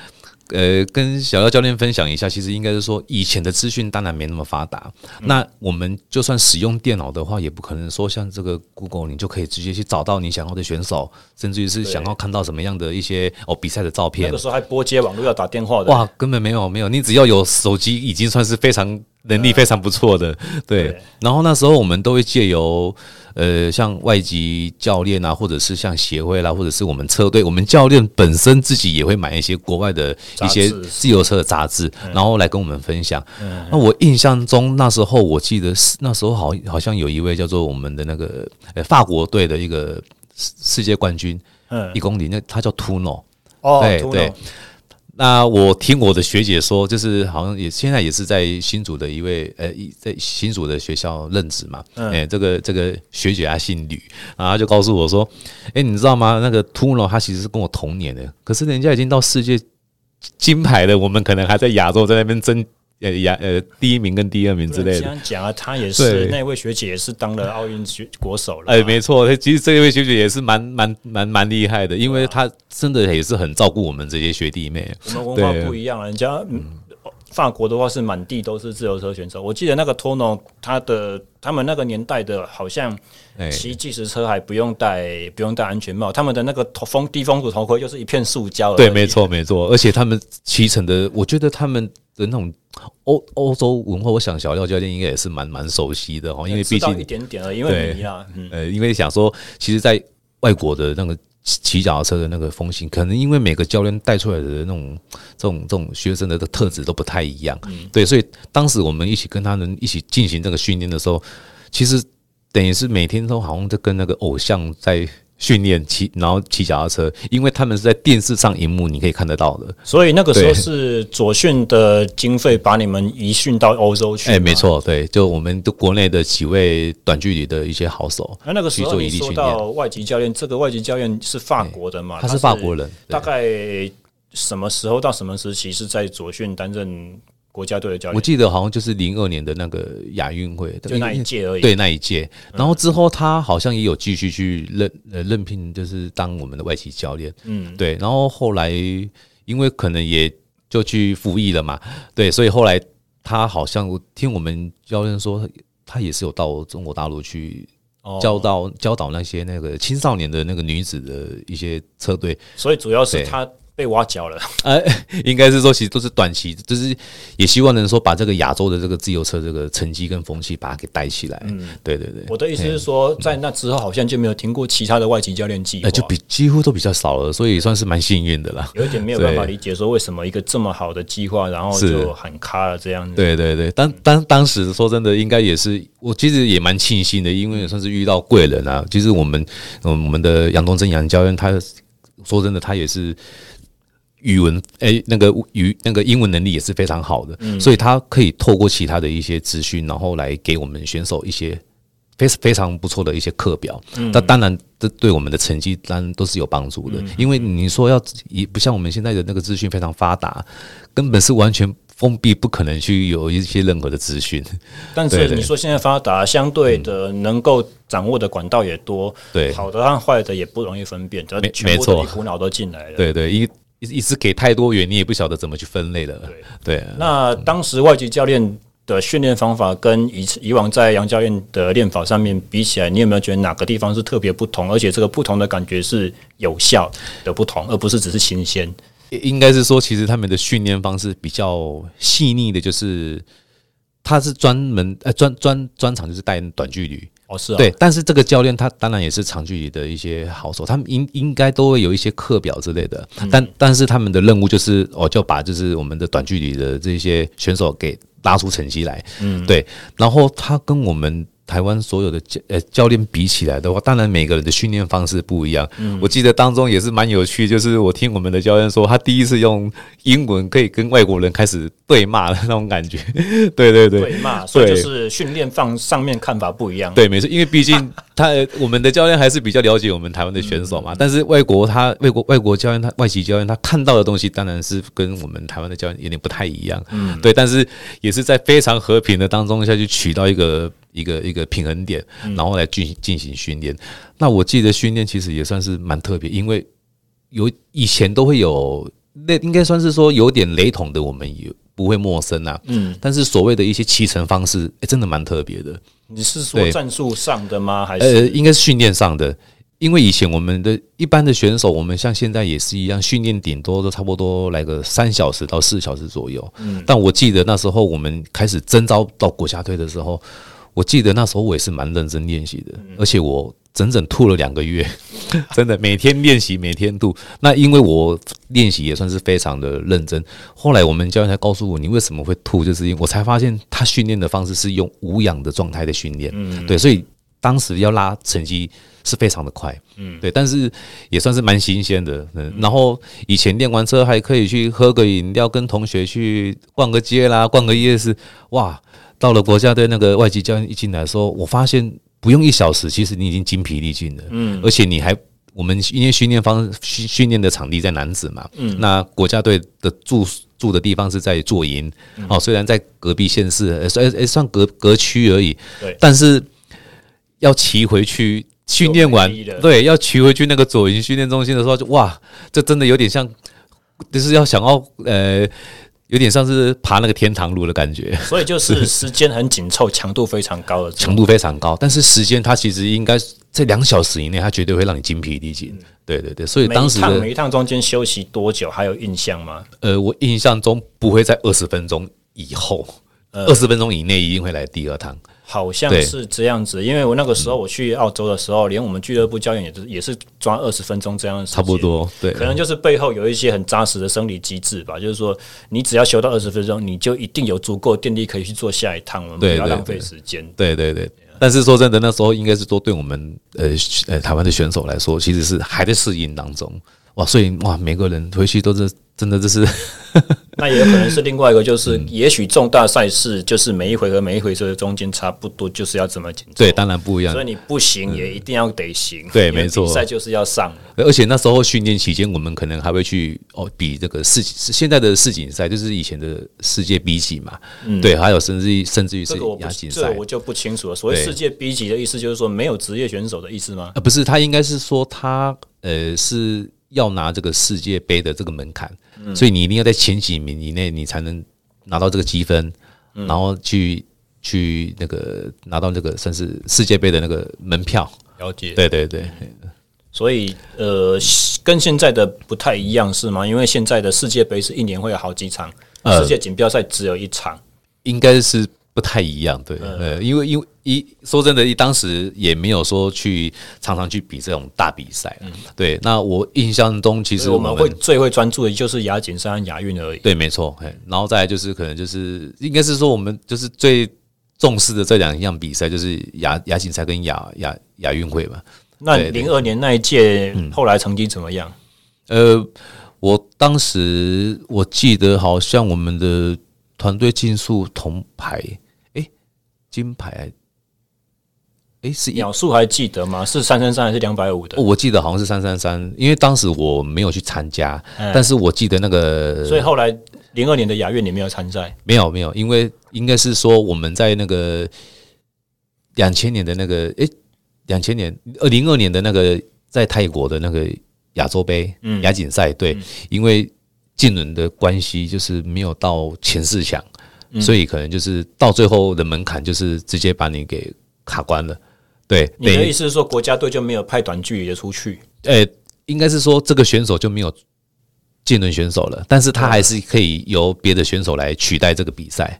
呃，跟小廖教练分享一下，其实应该是说，以前的资讯当然没那么发达。嗯、那我们就算使用电脑的话，也不可能说像这个 Google，你就可以直接去找到你想要的选手，甚至于是想要看到什么样的一些哦比赛的照片。那个时候还拨接网络要打电话的，哇，根本没有没有，你只要有手机，已经算是非常。能力非常不错的，对，然后那时候我们都会借由呃，像外籍教练啊，或者是像协会啦，或者是我们车队，我们教练本身自己也会买一些国外的一些自由车的杂志，然后来跟我们分享。那我印象中那时候我记得是那时候好好像有一位叫做我们的那个呃法国队的一个世界冠军，嗯，一公里那他叫 Tuno，哦，对对。那我听我的学姐说，就是好像也现在也是在新竹的一位呃，在新竹的学校任职嘛。哎、嗯欸，这个这个学姐她姓吕，然后她就告诉我说：“哎、欸，你知道吗？那个 Tuno 他其实是跟我同年的，可是人家已经到世界金牌了，我们可能还在亚洲在那边争。”呃，呀呃，第一名跟第二名之类的。这样讲啊，他也是那位学姐，也是当了奥运学国手了。哎，没错，其实这一位学姐也是蛮蛮蛮蛮厉害的，因为她真的也是很照顾我们这些学弟妹。我们文化不一样，人家嗯。法国的话是满地都是自由车选手，我记得那个 Tono 他的他们那个年代的，好像骑计时车还不用戴不用戴安全帽，他们的那个头风低风阻头盔就是一片塑胶。对，没错没错，而且他们骑乘的，我觉得他们的那种欧欧洲文化，我想小廖教练应该也是蛮蛮熟悉的哈，因为毕竟一点点了，因为你啊，呃，因为想说，其实，在外国的那个骑脚踏车的那个风行，可能因为每个教练带出来的那种这种这种学生的特质都不太一样，对，所以当时我们一起跟他们一起进行这个训练的时候，其实等于是每天都好像在跟那个偶像在。训练骑，然后骑脚踏车，因为他们是在电视上荧幕你可以看得到的，所以那个时候是左训的经费把你们移训到欧洲去。哎，没错，对，就我们的国内的几位短距离的一些好手。那那个时候你说到外籍教练，这个外籍教练是法国的嘛？他是法国人。大概什么时候到什么时期是在左训担任？国家队的教练，我记得好像就是零二年的那个亚运会，就那一届而已。对，那一届。然后之后他好像也有继续去任呃任聘，就是当我们的外籍教练。嗯，对。然后后来因为可能也就去服役了嘛，对，所以后来他好像我听我们教练说，他也是有到中国大陆去教导教导那些那个青少年的那个女子的一些车队。所以主要是他。被挖角了，呃，应该是说其实都是短期，就是也希望能说把这个亚洲的这个自由车这个成绩跟风气把它给带起来。嗯，对对对。我的意思是说，在那之后好像就没有听过其他的外籍教练计划，就比几乎都比较少了，所以算是蛮幸运的啦。有一点没有办法理解，说为什么一个这么好的计划，然后就喊卡了这样子。对对对，当当当时说真的，应该也是我其实也蛮庆幸的，因为也算是遇到贵人啊。其实我们我们的杨东正杨教练，他说真的，他也是。语文诶、欸，那个语那个英文能力也是非常好的，嗯、所以他可以透过其他的一些资讯，然后来给我们选手一些非非常不错的一些课表。那、嗯、当然，这对我们的成绩当然都是有帮助的。嗯、因为你说要也不像我们现在的那个资讯非常发达，根本是完全封闭，不可能去有一些任何的资讯。但是你说现在发达，相对的能够掌握的管道也多，对，好的和坏的也不容易分辨，没全部的一股脑都进来了。对对，一。一直给太多元，你也不晓得怎么去分类了。对对。那当时外籍教练的训练方法跟以以往在杨教练的练法上面比起来，你有没有觉得哪个地方是特别不同？而且这个不同的感觉是有效的不同，而不是只是新鲜。应该是说，其实他们的训练方式比较细腻的，就是他是专门呃专专专长就是带短距离。哦，是啊，对，但是这个教练他当然也是长距离的一些好手，他们应应该都会有一些课表之类的，但但是他们的任务就是，哦，就把就是我们的短距离的这些选手给拉出成绩来，嗯，对，然后他跟我们。台湾所有的教呃教练比起来的话，当然每个人的训练方式不一样。嗯，我记得当中也是蛮有趣，就是我听我们的教练说，他第一次用英文可以跟外国人开始对骂的那种感觉。对 对对，对骂，所以就是训练方上面看法不一样。对，没错，因为毕竟他我们的教练还是比较了解我们台湾的选手嘛。但是外国他外国外国教练他外籍教练他看到的东西当然是跟我们台湾的教练有点不太一样。嗯，对，但是也是在非常和平的当中下去取到一个。一个一个平衡点，然后来进行进行训练。那我记得训练其实也算是蛮特别，因为有以前都会有，那应该算是说有点雷同的，我们也不会陌生啊。嗯，但是所谓的一些骑乘方式，哎，真的蛮特别的。你是说战术上的吗？还是呃，应该是训练上的？因为以前我们的一般的选手，我们像现在也是一样，训练顶多都差不多来个三小时到四小时左右。嗯，但我记得那时候我们开始征召到国家队的时候。我记得那时候我也是蛮认真练习的，而且我整整吐了两个月，真的每天练习，每天吐。那因为我练习也算是非常的认真。后来我们教练才告诉我，你为什么会吐，就是因为我才发现他训练的方式是用无氧的状态的训练。嗯，对，所以当时要拉成绩是非常的快。嗯，对，但是也算是蛮新鲜的。嗯，然后以前练完车还可以去喝个饮料，跟同学去逛个街啦，逛个夜市，哇。到了国家队，那个外籍教练一进来说，我发现不用一小时，其实你已经精疲力尽了。嗯，而且你还我们因为训练方训训练的场地在男子嘛，嗯，那国家队的住住的地方是在左营，哦，虽然在隔壁县市，算诶算隔隔区而已，对，但是要骑回去训练完，对，要骑回去那个左营训练中心的时候，就哇，这真的有点像，就是要想要呃。有点像是爬那个天堂路的感觉。所以就是时间很紧凑，强度非常高的，强度非常高。但是时间它其实应该在两小时以内，它绝对会让你精疲力尽。嗯、对对对，所以当时每一趟每一趟中间休息多久？还有印象吗？呃，我印象中不会在二十分钟以后，二十分钟以内一定会来第二趟。好像是这样子，因为我那个时候我去澳洲的时候，连我们俱乐部教练也是也是抓二十分钟这样的，差不多。对，可能就是背后有一些很扎实的生理机制吧。就是说，你只要休到二十分钟，你就一定有足够电力可以去做下一趟，我们不要浪费时间。对对对。但是说真的，那时候应该是说对我们呃呃台湾的选手来说，其实是还在适应当中。哇，所以哇，每个人回去都是真的，这是 那也有可能是另外一个，就是也许重大赛事就是每一回合每一回合的中间差不多就是要这么紧，对，当然不一样，所以你不行也一定要得行，对，没错，比赛就是要上，而且那时候训练期间，我们可能还会去哦比这个世现在的世锦赛，就是以前的世界 B 级嘛，对，还有甚至于甚至于是亚锦赛，这我就不清楚了。所谓世界 B 级的意思，就是说没有职业选手的意思吗？呃，不是，他应该是说他呃是。要拿这个世界杯的这个门槛，所以你一定要在前几名以内，你才能拿到这个积分，然后去去那个拿到这个算是世界杯的那个门票。了解，对对对。所以呃，跟现在的不太一样是吗？因为现在的世界杯是一年会有好几场，世界锦标赛只有一场，应该是。不太一样，对，呃，因为因为一说真的，一当时也没有说去常常去比这种大比赛，嗯，对。那我印象中，其实我们，会最会专注的就是亚锦赛、亚运而已。对，没错，然后再来就是可能就是应该是说我们就是最重视的这两样比赛，就是亚亚锦赛跟亚亚亚运会吧。那零二年那一届后来成绩怎么样？呃，我当时我记得好像我们的团队竞速铜牌。金牌，哎，是秒数还记得吗？是三三三还是两百五的？我记得好像是三三三，因为当时我没有去参加，但是我记得那个。所以后来零二年的雅苑你没有参赛？没有没有，因为应该是说我们在那个两千年的那个，哎，两千年二零二年的那个在泰国的那个亚洲杯亚锦赛，对，因为近轮的关系，就是没有到前四强。所以可能就是到最后的门槛，就是直接把你给卡关了。对，你的意思是说国家队就没有派短距离的出去？呃，应该是说这个选手就没有近轮选手了，但是他还是可以由别的选手来取代这个比赛。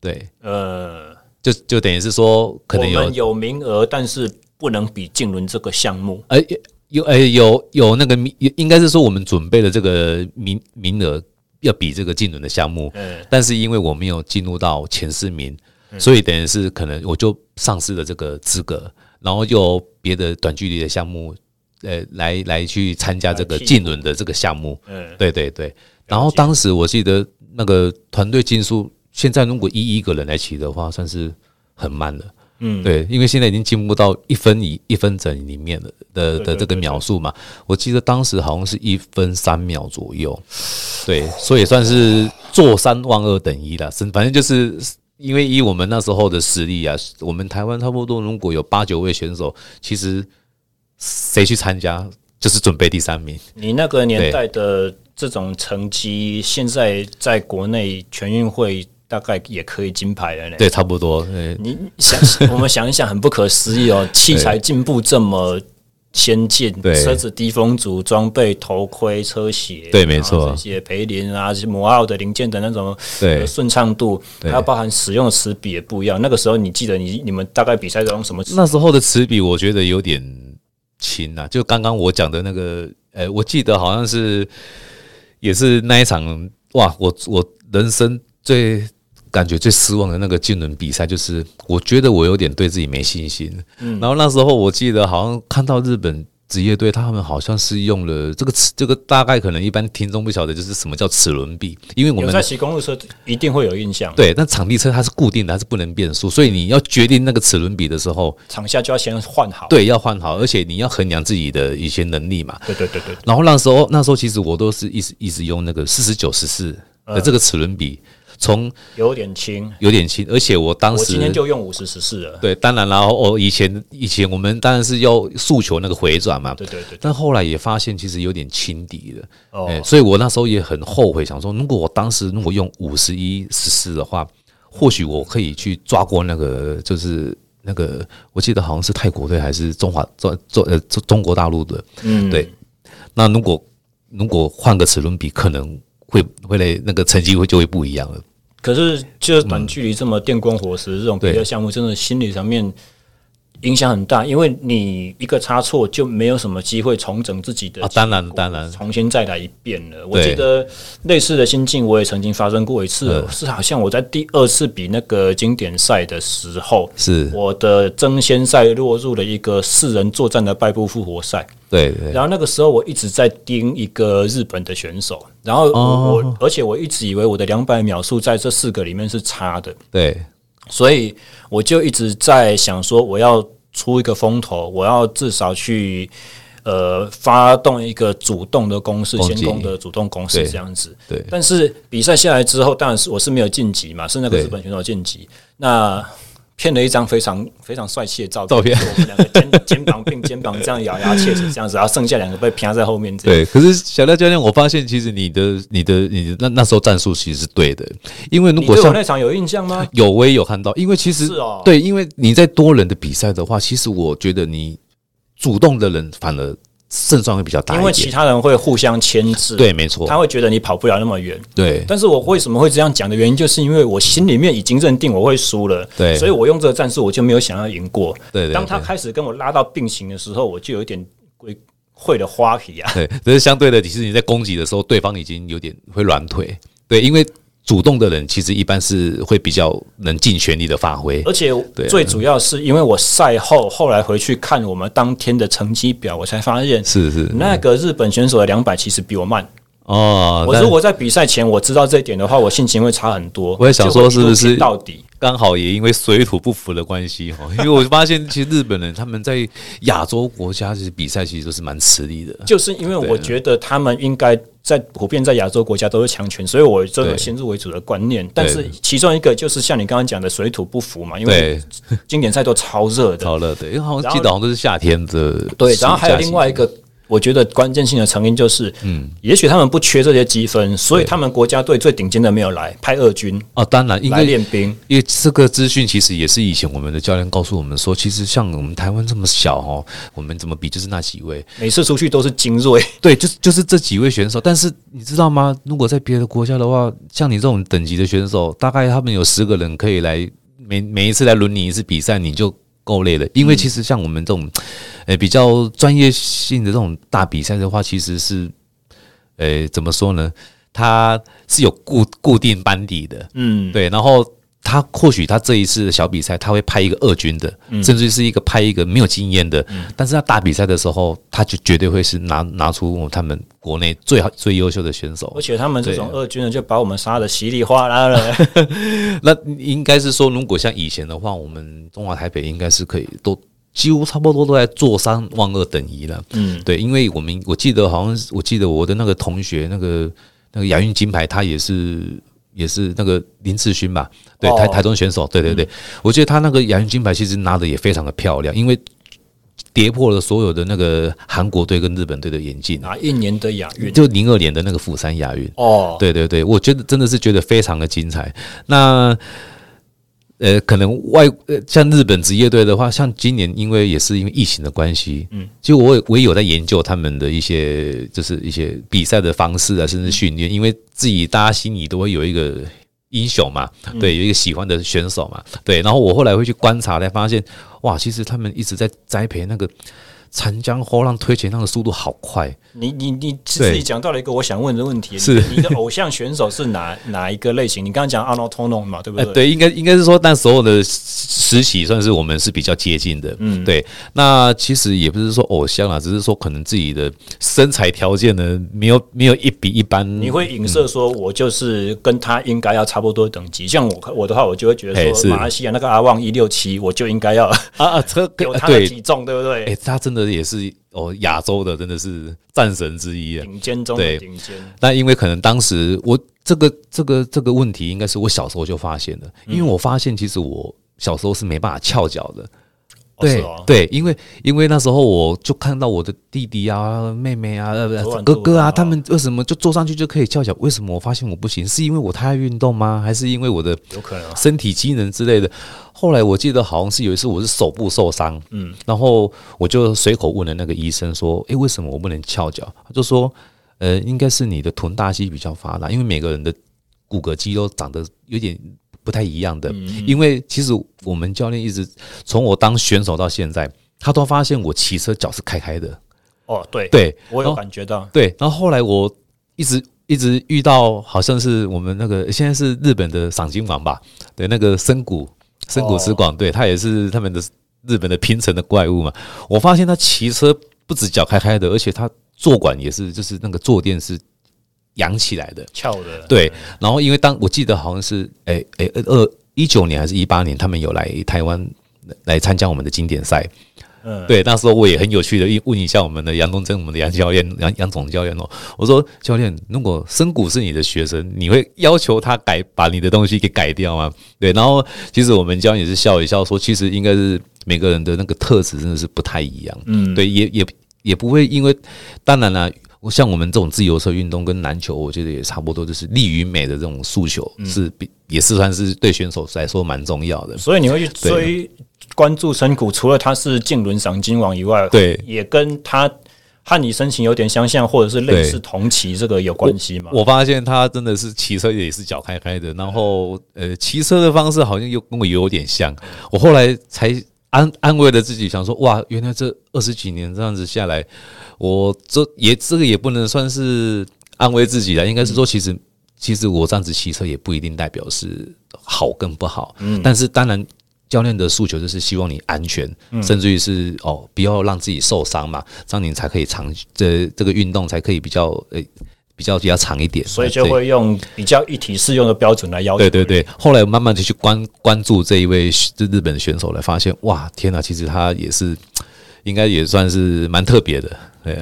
对，呃，就就等于是说可能有有名额，但是不能比近轮这个项目。呃，有呃有有那个名，应该是说我们准备的这个名名额。要比这个竞轮的项目，嗯但是因为我没有进入到前四名，所以等于是可能我就丧失了这个资格，然后又别的短距离的项目，呃，来来去参加这个竞轮的这个项目。嗯，对对对。然后当时我记得那个团队竞速，现在如果一一个人来骑的话，算是很慢了。嗯，对，因为现在已经进步到一分一一分整里面的的的这个秒数嘛，我记得当时好像是一分三秒左右，对，所以算是坐三望二等一了。反正就是因为以我们那时候的实力啊，我们台湾差不多如果有八九位选手，其实谁去参加就是准备第三名。你那个年代的这种成绩，现在在国内全运会。大概也可以金牌了呢。对，差不多。你想，我们想一想，很不可思议哦，器材进步这么先进，车子低风阻装备、头盔、车鞋，对，没错，这些培林啊、摩奥的零件的那种对顺畅度，还有包含使用的齿比也不一样。那个时候，你记得你你们大概比赛都用什么？那时候的齿比我觉得有点轻啊，就刚刚我讲的那个，呃，我记得好像是也是那一场哇，我我人生最。感觉最失望的那个近轮比赛，就是我觉得我有点对自己没信心。嗯，然后那时候我记得好像看到日本职业队，他们好像是用了这个齿，这个大概可能一般听众不晓得，就是什么叫齿轮比。因为我们在骑公路车一定会有印象。对，但场地车它是固定的，它是不能变速，所以你要决定那个齿轮比的时候，场下就要先换好。对，要换好，而且你要衡量自己的一些能力嘛。对对对对。然后那时候那时候其实我都是一直一直用那个四十九十四的这个齿轮比。从有点轻，有点轻，而且我当时我今天就用五十十四了。对，当然，然后哦，以前以前我们当然是要诉求那个回转嘛，对对对，对。但后来也发现其实有点轻敌了，哦、欸，所以我那时候也很后悔，想说如果我当时如果用五十一十四的话，或许我可以去抓过那个，就是那个我记得好像是泰国队还是中华中中呃中中国大陆的，嗯，对。那如果如果换个齿轮比，可能会会来那个成绩会就会不一样了。可是，就是短距离这么电光火石这种比赛项目，真的心理上面影响很大，因为你一个差错就没有什么机会重整自己的啊。当然，当然，重新再来一遍了。我记得类似的心境，我也曾经发生过一次，是好像我在第二次比那个经典赛的时候，是我的争先赛落入了一个四人作战的败部复活赛。对，对，然后那个时候我一直在盯一个日本的选手，然后我，哦、我而且我一直以为我的两百秒数在这四个里面是差的，对，所以我就一直在想说我要出一个风头，我要至少去呃发动一个主动的攻势，先攻的主动攻势这样子。对，但是比赛下来之后，当然是我是没有晋级嘛，是那个日本选手晋级。那骗了一张非常非常帅气的照片，照片我们两个肩 肩膀并肩膀这样咬牙切齿这样子，然后剩下两个被撇在后面。对，可是小廖教练，我发现其实你的你的你的那那时候战术其实是对的，因为如果像那场有印象吗？有，我也有看到，因为其实是哦，对，因为你在多人的比赛的话，其实我觉得你主动的人反而。胜算会比较大，因为其他人会互相牵制。对，没错，他会觉得你跑不了那么远。对，但是我为什么会这样讲的原因，就是因为我心里面已经认定我会输了。对，所以我用这个战术，我就没有想要赢过。对，当他开始跟我拉到并行的时候，我就有一点会会的花皮啊。对，可是相对的，其实你在攻击的时候，对方已经有点会软腿。对，因为。主动的人其实一般是会比较能尽全力的发挥，而且最主要是因为我赛后后来回去看我们当天的成绩表，我才发现是是。那个日本选手的两百其实比我慢哦。我如果在比赛前我知道这一点的话，我心情会差很多。我也想说是不是到底刚好也因为水土不服的关系哈？因为我发现其实日本人他们在亚洲国家其实比赛其实都是蛮吃力的，就是因为我觉得他们应该。在普遍在亚洲国家都是强权，所以我这个先入为主的观念。但是其中一个就是像你刚刚讲的水土不服嘛，因为经典赛都超热的，超热的，因为好像记得好像都是夏天的。对，然后还有另外一个。我觉得关键性的成因就是，嗯，也许他们不缺这些积分，所以他们国家队最顶尖的没有来派二军哦，当然应该来练兵，因为这个资讯其实也是以前我们的教练告诉我们说，其实像我们台湾这么小哦，我们怎么比就是那几位，每次出去都是精锐，对，就是就是这几位选手。但是你知道吗？如果在别的国家的话，像你这种等级的选手，大概他们有十个人可以来每每一次来轮你一次比赛，你就。够累了，因为其实像我们这种，呃，比较专业性的这种大比赛的话，其实是，呃，怎么说呢？它是有固固定班底的，嗯，对，然后。他或许他这一次的小比赛，他会派一个二军的，甚至是一个派一个没有经验的，但是他打比赛的时候，他就绝对会是拿拿出他们国内最好最优秀的选手。而且他们这种二军的就把我们杀的稀里哗啦了。那应该是说，如果像以前的话，我们中华台北应该是可以都几乎差不多都在坐三望二等一了。嗯，对，因为我们我记得好像我记得我的那个同学，那个那个亚运金牌，他也是。也是那个林志勋吧，对，台台中选手，对对对，我觉得他那个亚运金牌其实拿的也非常的漂亮，因为跌破了所有的那个韩国队跟日本队的眼镜。哪一年的亚运？就零二年的那个釜山亚运。哦，对对对，我觉得真的是觉得非常的精彩。那。呃，可能外呃，像日本职业队的话，像今年因为也是因为疫情的关系，嗯，其实我我也有在研究他们的一些就是一些比赛的方式啊，甚至训练，因为自己大家心里都会有一个英雄嘛，对，有一个喜欢的选手嘛，对，然后我后来会去观察，才发现哇，其实他们一直在栽培那个。长江后浪推前浪的速度好快，你你你自己讲到了一个我想问的问题，是你的偶像选手是哪哪一个类型？你刚刚讲 Arnold Tonon 嘛，对不对？呃、对，应该应该是说，但所有的实习算是我们是比较接近的，嗯，对。那其实也不是说偶像啊，只是说可能自己的身材条件呢，没有没有一比一般。你会影射说我就是跟他应该要差不多等级，像我我的话，我就会觉得说马来西亚那个阿旺一六七，我就应该要啊啊，有他的体重，对不对？哎，他真的。的也是哦，亚洲的真的是战神之一啊，顶尖中的顶尖。那因为可能当时我这个这个这个问题，应该是我小时候就发现了，因为我发现其实我小时候是没办法翘脚的。对对，因为因为那时候我就看到我的弟弟啊、妹妹啊、哥哥啊，他们为什么就坐上去就可以翘脚？为什么我发现我不行？是因为我太爱运动吗？还是因为我的有可能身体机能之类的？后来我记得好像是有一次我是手部受伤，嗯，然后我就随口问了那个医生说：“诶，为什么我不能翘脚？”他就说：“呃，应该是你的臀大肌比较发达，因为每个人的骨骼肌都长得有点。”不太一样的，因为其实我们教练一直从我当选手到现在，他都发现我骑车脚是开开的。哦，对对，我有感觉到。对，然后后来我一直一直遇到，好像是我们那个现在是日本的赏金王吧？对，那个深谷深谷直广，对他也是他们的日本的平成的怪物嘛。我发现他骑车不止脚开开的，而且他坐管也是，就是那个坐垫是。扬起来的，翘的，对。然后，因为当我记得好像是，诶诶，二一九年还是一八年，他们有来台湾来参加我们的经典赛。嗯，对。那时候我也很有趣的问一下我们的杨东征，我们的杨教练，杨杨总教练哦，我说教练，如果深谷是你的学生，你会要求他改把你的东西给改掉吗？对。然后，其实我们教练也是笑一笑说，其实应该是每个人的那个特质真的是不太一样。嗯，对，也也也不会因为，当然了。我像我们这种自由车运动跟篮球，我觉得也差不多，就是力与美的这种诉求是比也是算是对选手来说蛮重要的。所以你会去追关注深谷，除了他是竞轮赏金王以外，对，也跟他和你身形有点相像，或者是类似同骑这个有关系吗？我发现他真的是骑车也是脚开开的，然后呃，骑车的方式好像又跟我有点像。我后来才安安慰了自己，想说哇，原来这二十几年这样子下来。我这也这个也不能算是安慰自己了，应该是说，其实其实我这样子骑车也不一定代表是好跟不好。嗯，但是当然，教练的诉求就是希望你安全，甚至于是哦，不要让自己受伤嘛，这样你才可以长这这个运动才可以比较诶比较比较长一点。所以就会用比较一体适用的标准来要求。对对对，后来慢慢的去关关注这一位这日本的选手，来发现哇，天哪，其实他也是应该也算是蛮特别的。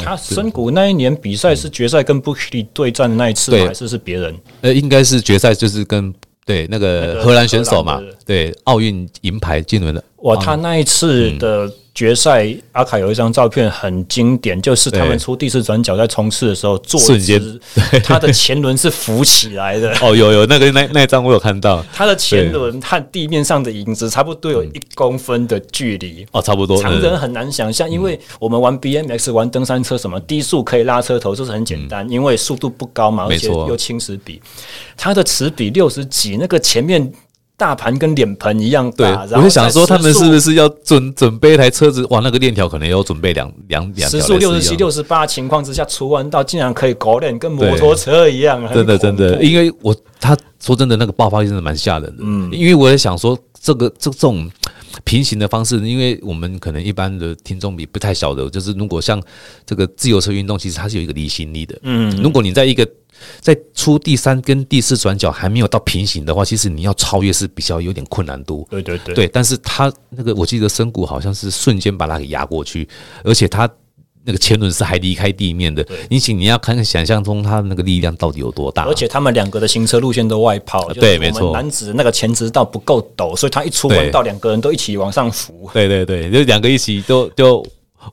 他深谷那一年比赛是决赛跟布克利对战的那一次，还是是别人？呃，应该是决赛，就是跟对那个荷兰选手嘛，对奥运银牌进轮的。哇，他那一次的。决赛阿凯有一张照片很经典，就是他们出第四转角在冲刺的时候，坐姿他的前轮是浮起来的。哦，有有那个那那张我有看到，他的前轮和地面上的影子差不多有一公分的距离。哦，差不多。常人很难想象，因为我们玩 BMX 玩登山车什么低速可以拉车头，这是很简单，因为速度不高嘛，而且又轻齿比。他的齿比六十几，那个前面。大盘跟脸盆一样大，对，我就想说他们是不是要准准备一台车子？哇，那个链条可能要准备两两两。时速六十七、六十八情况之下，除完道竟然可以搞脸，跟摩托车一样，真的真的。因为我他说真的，那个爆发力真的蛮吓人的。嗯，因为我也想说，这个这这种平行的方式，因为我们可能一般的听众比不太晓得，就是如果像这个自由车运动，其实它是有一个离心力的。嗯，如果你在一个在出第三跟第四转角还没有到平行的话，其实你要超越是比较有点困难度。对对对，对。但是他那个我记得深谷好像是瞬间把它给压过去，而且他那个前轮是还离开地面的。你请你要看看想象中他那个力量到底有多大。而且他们两个的行车路线都外抛，对，没错。男子那个前直道不够陡，所以他一出弯道，两个人都一起往上浮。对对对，就两个一起都就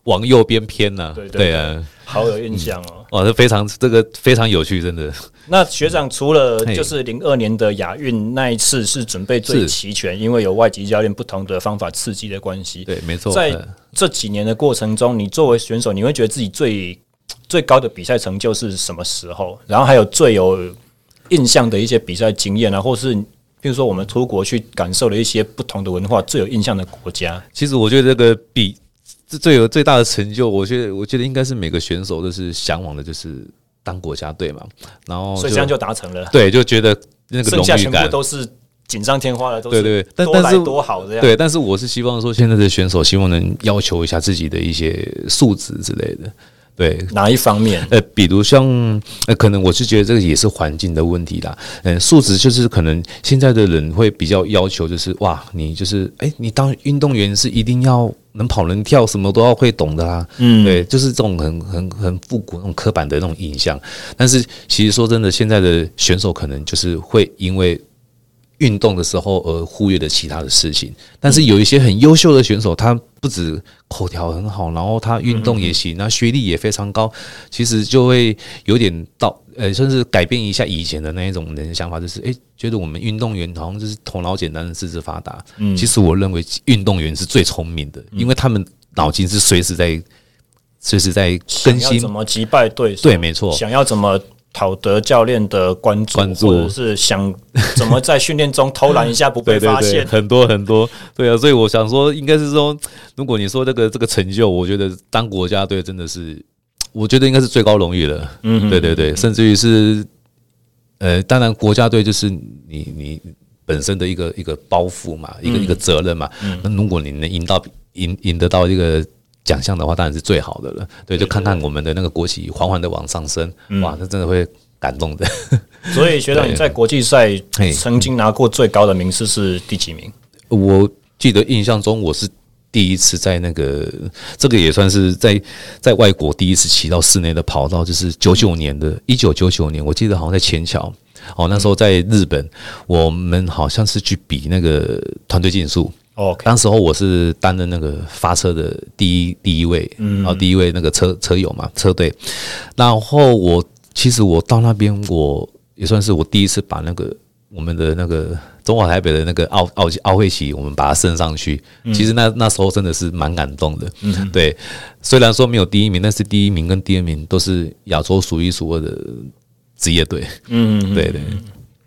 往右边偏了。对对啊。好有印象哦！哇，这非常这个非常有趣，真的。那学长除了就是零二年的亚运那一次是准备最齐全，因为有外籍教练不同的方法刺激的关系。对，没错。在这几年的过程中，你作为选手，你会觉得自己最最高的比赛成就是什么时候？然后还有最有印象的一些比赛经验啊，或是比如说我们出国去感受了一些不同的文化，最有印象的国家。其实我觉得这个比。最有最大的成就，我觉得，我觉得应该是每个选手都是向往的，就是当国家队嘛。然后，所以这样就达成了。对，就觉得那个荣誉感，都是锦上添花的，都是对对。但但是多好这样。对，但是我是希望说，现在的选手希望能要求一下自己的一些素质之类的。对，哪一方面？呃，比如像呃，可能我是觉得这个也是环境的问题啦。嗯、呃，素质就是可能现在的人会比较要求，就是哇，你就是哎，你当运动员是一定要能跑能跳，什么都要会懂的啦。嗯，对，就是这种很很很复古那种刻板的那种印象。但是其实说真的，现在的选手可能就是会因为。运动的时候而忽略了其他的事情，但是有一些很优秀的选手，他不止口条很好，然后他运动也行，那学历也非常高，其实就会有点到呃，甚至改变一下以前的那一种人的想法，就是诶，觉得我们运动员好像就是头脑简单，四肢发达。嗯，其实我认为运动员是最聪明的，因为他们脑筋是随时在随时在更新，怎么击败对手？对，没错，想要怎么。讨得教练的关注，关注，或者是想怎么在训练中偷懒一下不被 发现，很多很多，对啊，所以我想说，应该是说，如果你说这个这个成就，我觉得当国家队真的是，我觉得应该是最高荣誉了。嗯，对对对，甚至于是，呃，当然国家队就是你你本身的一个一个包袱嘛，一个一个责任嘛。那如果你能赢到赢赢得到一个。奖项的话当然是最好的了，对，就看看我们的那个国旗缓缓的往上升，哇，这真的会感动的。所以学长，你在国际赛曾经拿过最高的名次是第几名？我记得印象中我是第一次在那个，这个也算是在在外国第一次骑到室内的跑道，就是九九年的，一九九九年，我记得好像在前桥，哦，那时候在日本，我们好像是去比那个团队竞速。哦.当时候我是担任那个发车的第一第一位，嗯，然后第一位那个车车友嘛，车队。然后我其实我到那边，我也算是我第一次把那个我们的那个中华台北的那个奥奥奥会旗，我们把它升上去。嗯、其实那那时候真的是蛮感动的，嗯，对。虽然说没有第一名，但是第一名跟第二名都是亚洲数一数二的职业队，嗯，对对。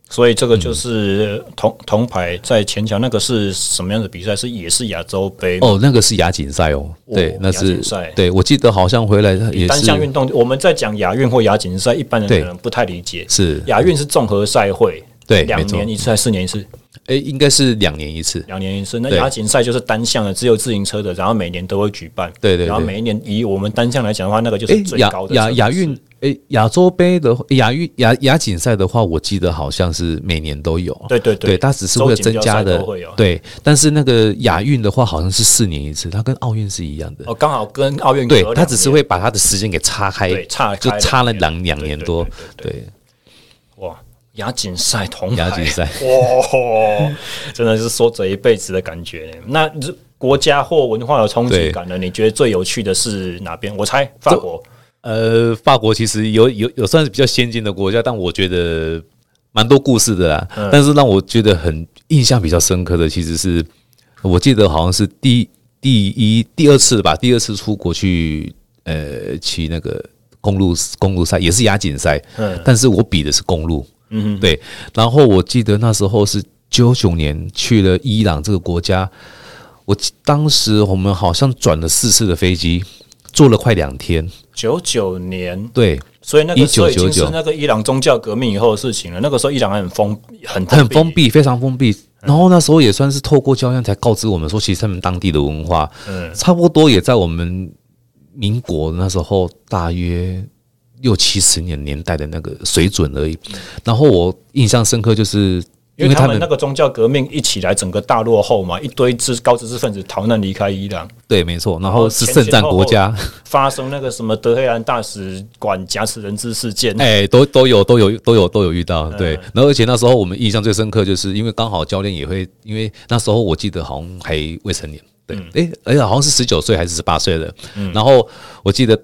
所以这个就是铜铜牌在前桥，那个是什么样的比赛？是也是亚洲杯哦，那个是亚锦赛哦。对，那是赛。对，我记得好像回来也是单项运动。我们在讲亚运或亚锦赛，一般人可能不太理解。是亚运是综合赛会，对，两年一次还是四年一次？哎，应该是两年一次，两年一次。那亚锦赛就是单项的，只有自行车的，然后每年都会举办。对对。然后每一年以我们单项来讲的话，那个就是最高的亚亚运。诶，亚洲杯的亚运亚亚锦赛的话，我记得好像是每年都有。对对对，它只是会增加的。对，但是那个亚运的话，好像是四年一次，它跟奥运是一样的。哦，刚好跟奥运。对，它只是会把它的时间给岔开，就差了两两年多。对，哇，亚锦赛铜牌，亚锦赛，哇，真的是说这一辈子的感觉。那国家或文化有冲击感呢，你觉得最有趣的是哪边？我猜法国。呃，法国其实有有有算是比较先进的国家，但我觉得蛮多故事的啦。嗯、但是让我觉得很印象比较深刻的，其实是我记得好像是第第一第二次吧，第二次出国去呃骑那个公路公路赛，也是亚锦赛。嗯，但是我比的是公路。嗯哼，对。然后我记得那时候是九九年去了伊朗这个国家，我当时我们好像转了四次的飞机。做了快两天，九九年对，所以那个时候已经是那个伊朗宗教革命以后的事情了。那个时候伊朗还很封，很很封闭，非常封闭。然后那时候也算是透过教相才告知我们说，其实他们当地的文化，嗯，差不多也在我们民国那时候大约六七十年年代的那个水准而已。然后我印象深刻就是。因为他们那个宗教革命一起来，整个大落后嘛，一堆知高知识分子逃难离开伊朗。对，没错。然后是圣战国家，发生那个什么德黑兰大使馆挟持人质事件，哎，都都有都有都有都有遇到。对，然后而且那时候我们印象最深刻，就是因为刚好教练也会，因为那时候我记得好像还未成年，对，哎，而且好像是十九岁还是十八岁的。然后我记得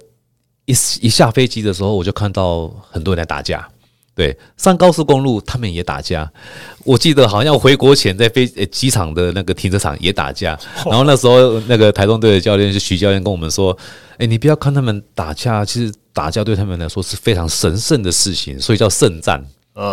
一一下飞机的时候，我就看到很多人在打架。对，上高速公路他们也打架，我记得好像回国前在飞机场的那个停车场也打架，然后那时候那个台中队的教练是徐教练跟我们说：“哎，你不要看他们打架，其实打架对他们来说是非常神圣的事情，所以叫圣战，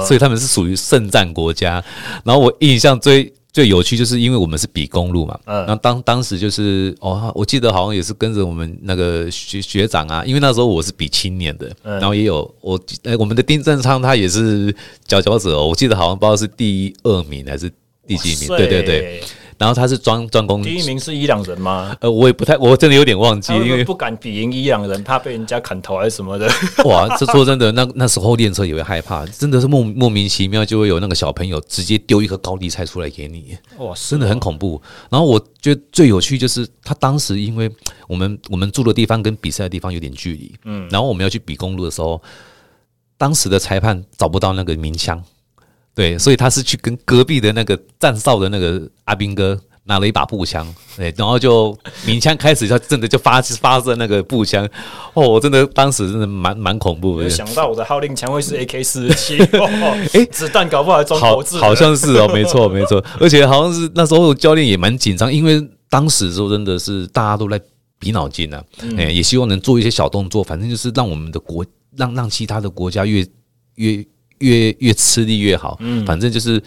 所以他们是属于圣战国家。”然后我印象最。最有趣就是因为我们是比公路嘛，嗯，然后当当时就是哦，我记得好像也是跟着我们那个学学长啊，因为那时候我是比青年的，嗯、然后也有我哎，我们的丁正昌他也是佼佼者哦，我记得好像不知道是第二名还是第几名，对对对，然后他是专专攻第一名是伊朗人吗？呃，我也不太，我真的有点忘记，因为不敢比赢伊朗人，怕被人家砍头还是什么的。哇，这说真的，那那时候练车也会害怕，真的是莫莫名其妙就会有那个小朋友直接丢一颗高丽菜出来给你，哇，真的很恐怖。然后我觉得最有趣就是他当时因为我们我们住的地方跟比赛的地方有点距离，嗯，然后我们要去比公路的时候，当时的裁判找不到那个鸣枪。对，所以他是去跟隔壁的那个站哨的那个阿兵哥拿了一把步枪，对，然后就鸣枪开始，他真的就发发射那个步枪，哦，我真的当时真的蛮蛮恐怖的。想到我的号令枪会是 AK 四十七，哎，子弹搞不好还装好好像是哦，没错没错，而且好像是那时候教练也蛮紧张，因为当时说真的是大家都在比脑筋啊，哎，也希望能做一些小动作，反正就是让我们的国让让其他的国家越越。越越吃力越好，嗯，反正就是，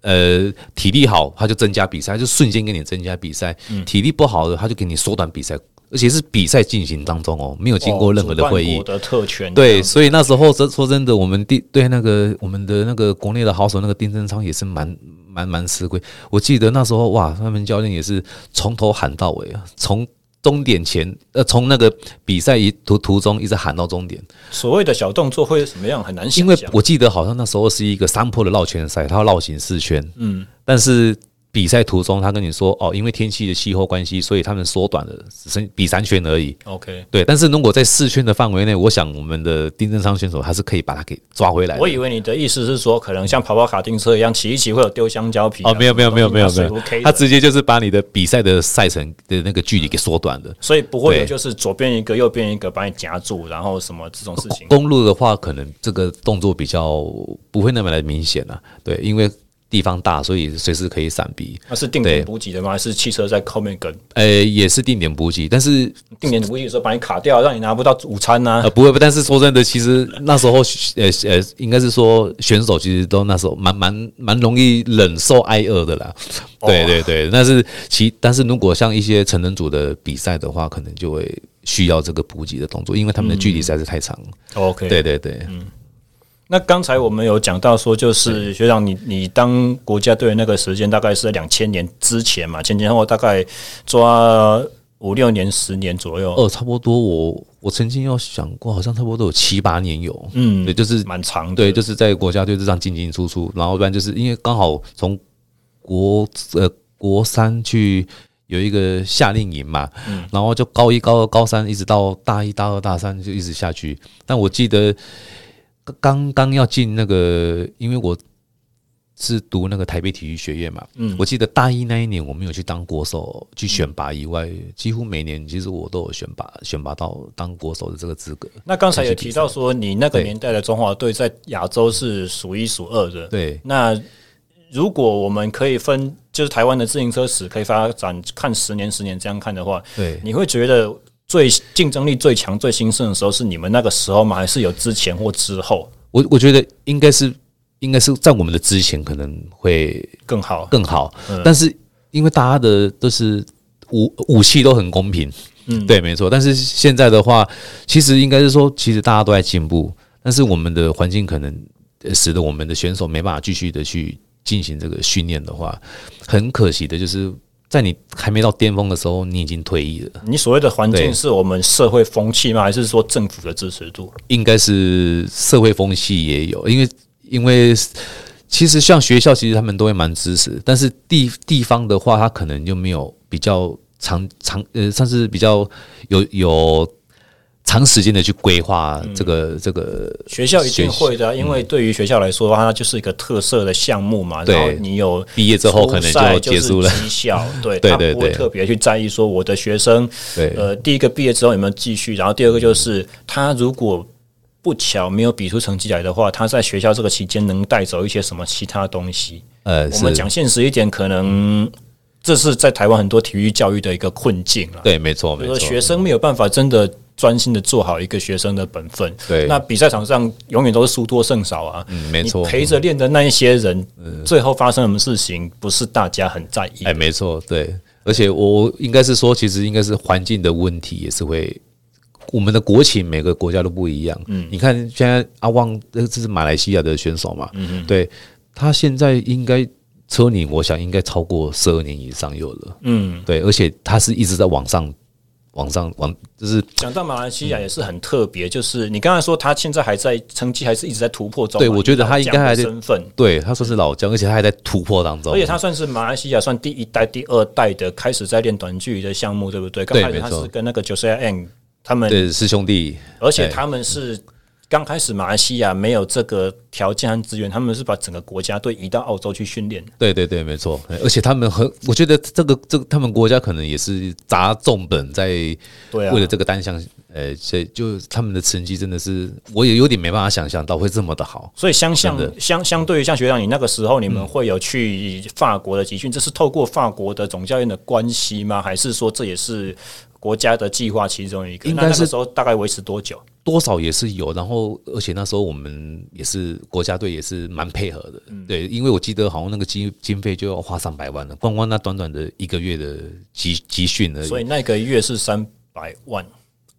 呃，体力好，他就增加比赛，就瞬间给你增加比赛。嗯，体力不好的，他就给你缩短比赛，而且是比赛进行当中哦，没有经过任何的会议。我的特权。对，所以那时候说说真的，我们对对那个我们的那个国内的好手那个丁振昌也是蛮蛮蛮吃亏。我记得那时候哇，他们教练也是从头喊到尾啊，从。终点前，呃，从那个比赛一途途中一直喊到终点。所谓的小动作会是什么样？很难想。因为我记得好像那时候是一个山坡的绕圈赛，他要绕行四圈。嗯，但是。比赛途中，他跟你说哦，因为天气的气候关系，所以他们缩短了，只剩比三圈而已。OK，对。但是如果在四圈的范围内，我想我们的丁正昌选手还是可以把他给抓回来。我以为你的意思是说，可能像跑跑卡丁车一样，骑一骑会有丢香蕉皮。哦，没有没有没有没有没有，他直接就是把你的比赛的赛程的那个距离给缩短了。所以不会有就是左边一个右边一个把你夹住，然后什么这种事情。公路的话，可能这个动作比较不会那么的明显了，对，因为。地方大，所以随时可以闪避。那是定点补给的吗？还是汽车在后面跟？呃，也是定点补给，但是定点补给的时候把你卡掉，让你拿不到午餐呢？呃，不会，但是说真的，其实那时候，呃呃，应该是说选手其实都那时候蛮蛮蛮容易忍受挨饿的啦。对对对，但是其但是如果像一些成人组的比赛的话，可能就会需要这个补给的动作，因为他们的距离实在是太长。OK，对对对，嗯。那刚才我们有讲到说，就是学长你，你你当国家队那个时间大概是在两千年之前嘛，前前后后大概抓五六年、十年左右。哦，差不多我。我我曾经有想过，好像差不多都有七八年有。嗯，对，就是蛮长的。对，就是在国家队这样进进出出，然后不然就是因为刚好从国呃国三去有一个夏令营嘛，嗯，然后就高一、高二、高三一直到大一、大二、大三就一直下去。但我记得。刚刚要进那个，因为我是读那个台北体育学院嘛，嗯，我记得大一那一年我没有去当国手去选拔以外，几乎每年其实我都有选拔选拔到当国手的这个资格。那刚才也提到说，你那个年代的中华队在亚洲是数一数二的。对，那如果我们可以分，就是台湾的自行车史可以发展看十年十年这样看的话，对，你会觉得。最竞争力最强、最兴盛的时候是你们那个时候吗？还是有之前或之后？我我觉得应该是，应该是在我们的之前可能会更好，更好。但是因为大家的都是武武器都很公平，嗯，对，没错。但是现在的话，其实应该是说，其实大家都在进步，但是我们的环境可能使得我们的选手没办法继续的去进行这个训练的话，很可惜的就是。在你还没到巅峰的时候，你已经退役了。你所谓的环境是我们社会风气吗？还是说政府的支持度？应该是社会风气也有，因为因为其实像学校，其实他们都会蛮支持，但是地地方的话，他可能就没有比较长长呃，算是比较有有。长时间的去规划这个、嗯、这个学校一定会的，因为对于学校来说的话，它就是一个特色的项目嘛。然后你有毕业之后可能就结束了绩效，对，他不会特别去在意说我的学生，对，呃，第一个毕业之后有没有继续，然后第二个就是他如果不巧没有比出成绩来的话，他在学校这个期间能带走一些什么其他东西？呃，我们讲现实一点，可能这是在台湾很多体育教育的一个困境了。对，没错，没错，学生没有办法真的。专心的做好一个学生的本分。对，那比赛场上永远都是输多胜少啊。嗯，没错。陪着练的那一些人，嗯，最后发生什么事情，不是大家很在意。哎，没错，对。而且我应该是说，其实应该是环境的问题，也是会我们的国情每个国家都不一样。嗯，你看现在阿旺，这是马来西亚的选手嘛。嗯嗯，对他现在应该。车龄，我想应该超过十二年以上有了。嗯，对，而且他是一直在往上。往上往就是讲到马来西亚也是很特别，就是你刚才说他现在还在成绩还是一直在突破中。对，我觉得他应该还在身份，对他算是老将，而且他还在突破当中。而且他算是马来西亚算第一代、第二代的开始在练短距离的项目，对不对？刚开始他是跟那个 Josiah Eng 他们对师兄弟，而且他们是。刚开始马来西亚没有这个条件和资源，他们是把整个国家队移到澳洲去训练。对对对，没错。而且他们很，我觉得这个这个他们国家可能也是砸重本在为了这个单项，呃，所以就他们的成绩真的是，我也有点没办法想象到会这么的好。所以相相相相对于像学长你那个时候，你们会有去法国的集训，这是透过法国的总教练的关系吗？还是说这也是国家的计划其中一个？应该是那个时候大概维持多久？多少也是有，然后而且那时候我们也是国家队也是蛮配合的，嗯、对，因为我记得好像那个经经费就要花上百万了，光光那短短的一个月的集集训而已，所以那个月是三百万，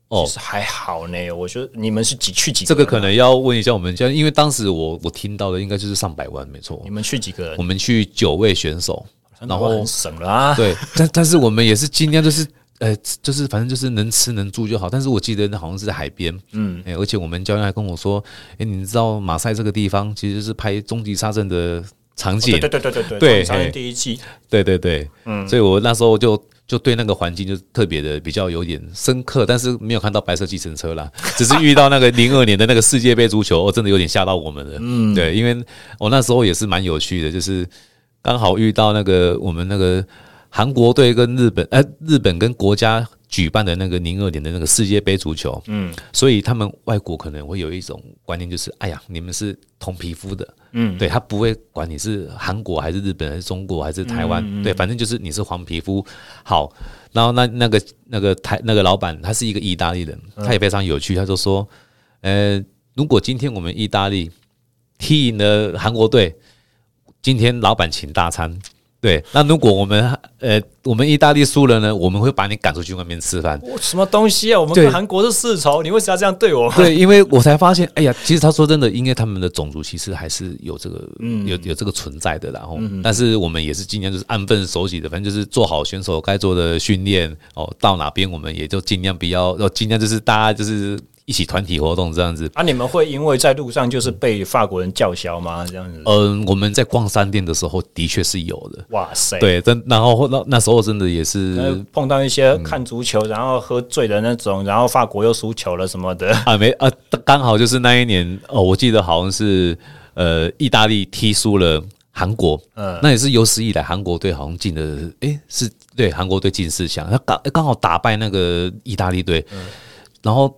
哦，还好呢。我觉得你们是几去几个？这个可能要问一下我们家，因为当时我我听到的应该就是上百万，没错。你们去几个人？我们去九位选手，然后省了啊。对，但但是我们也是尽量就是。呃，就是反正就是能吃能住就好。但是我记得那好像是在海边，嗯，而且我们教练还跟我说，哎，你知道马赛这个地方其实是拍《终极杀阵》的场景，对对对对对对，杀阵第一季，对对对，嗯，所以我那时候就就对那个环境就特别的比较有点深刻，但是没有看到白色计程车啦，只是遇到那个零二年的那个世界杯足球，我真的有点吓到我们了，嗯，对，因为我那时候也是蛮有趣的，就是刚好遇到那个我们那个。韩国队跟日本，呃，日本跟国家举办的那个零二年的那个世界杯足球，嗯，所以他们外国可能会有一种观念，就是，哎呀，你们是同皮肤的，嗯，对，他不会管你是韩国还是日本还是中国还是台湾，嗯嗯，对，反正就是你是黄皮肤。好，然后那那个那个台那个老板他是一个意大利人，他也非常有趣，他就说，呃，如果今天我们意大利踢赢了韩国队，今天老板请大餐。对，那如果我们呃，我们意大利输了呢，我们会把你赶出去外面吃饭。什么东西啊？我们跟韩国是世仇，你为什么要这样对我？对，因为我才发现，哎呀，其实他说真的，因为他们的种族其实还是有这个，嗯，有有这个存在的，然后，但是我们也是尽量就是安分守己的，反正就是做好选手该做的训练哦，到哪边我们也就尽量不要，要尽量就是大家就是。一起团体活动这样子啊？你们会因为在路上就是被法国人叫嚣吗？这样子？嗯，我们在逛商店的时候的确是有的。哇塞！对，真然后那那时候真的也是碰到一些看足球然后喝醉的那种，然后法国又输球了什么的。啊？没啊，刚好就是那一年哦，我记得好像是呃，意大利踢输了韩国，嗯，那也是有史以来韩国队好像进的，诶、欸，是对韩国队进四强，他刚刚好打败那个意大利队，嗯，然后。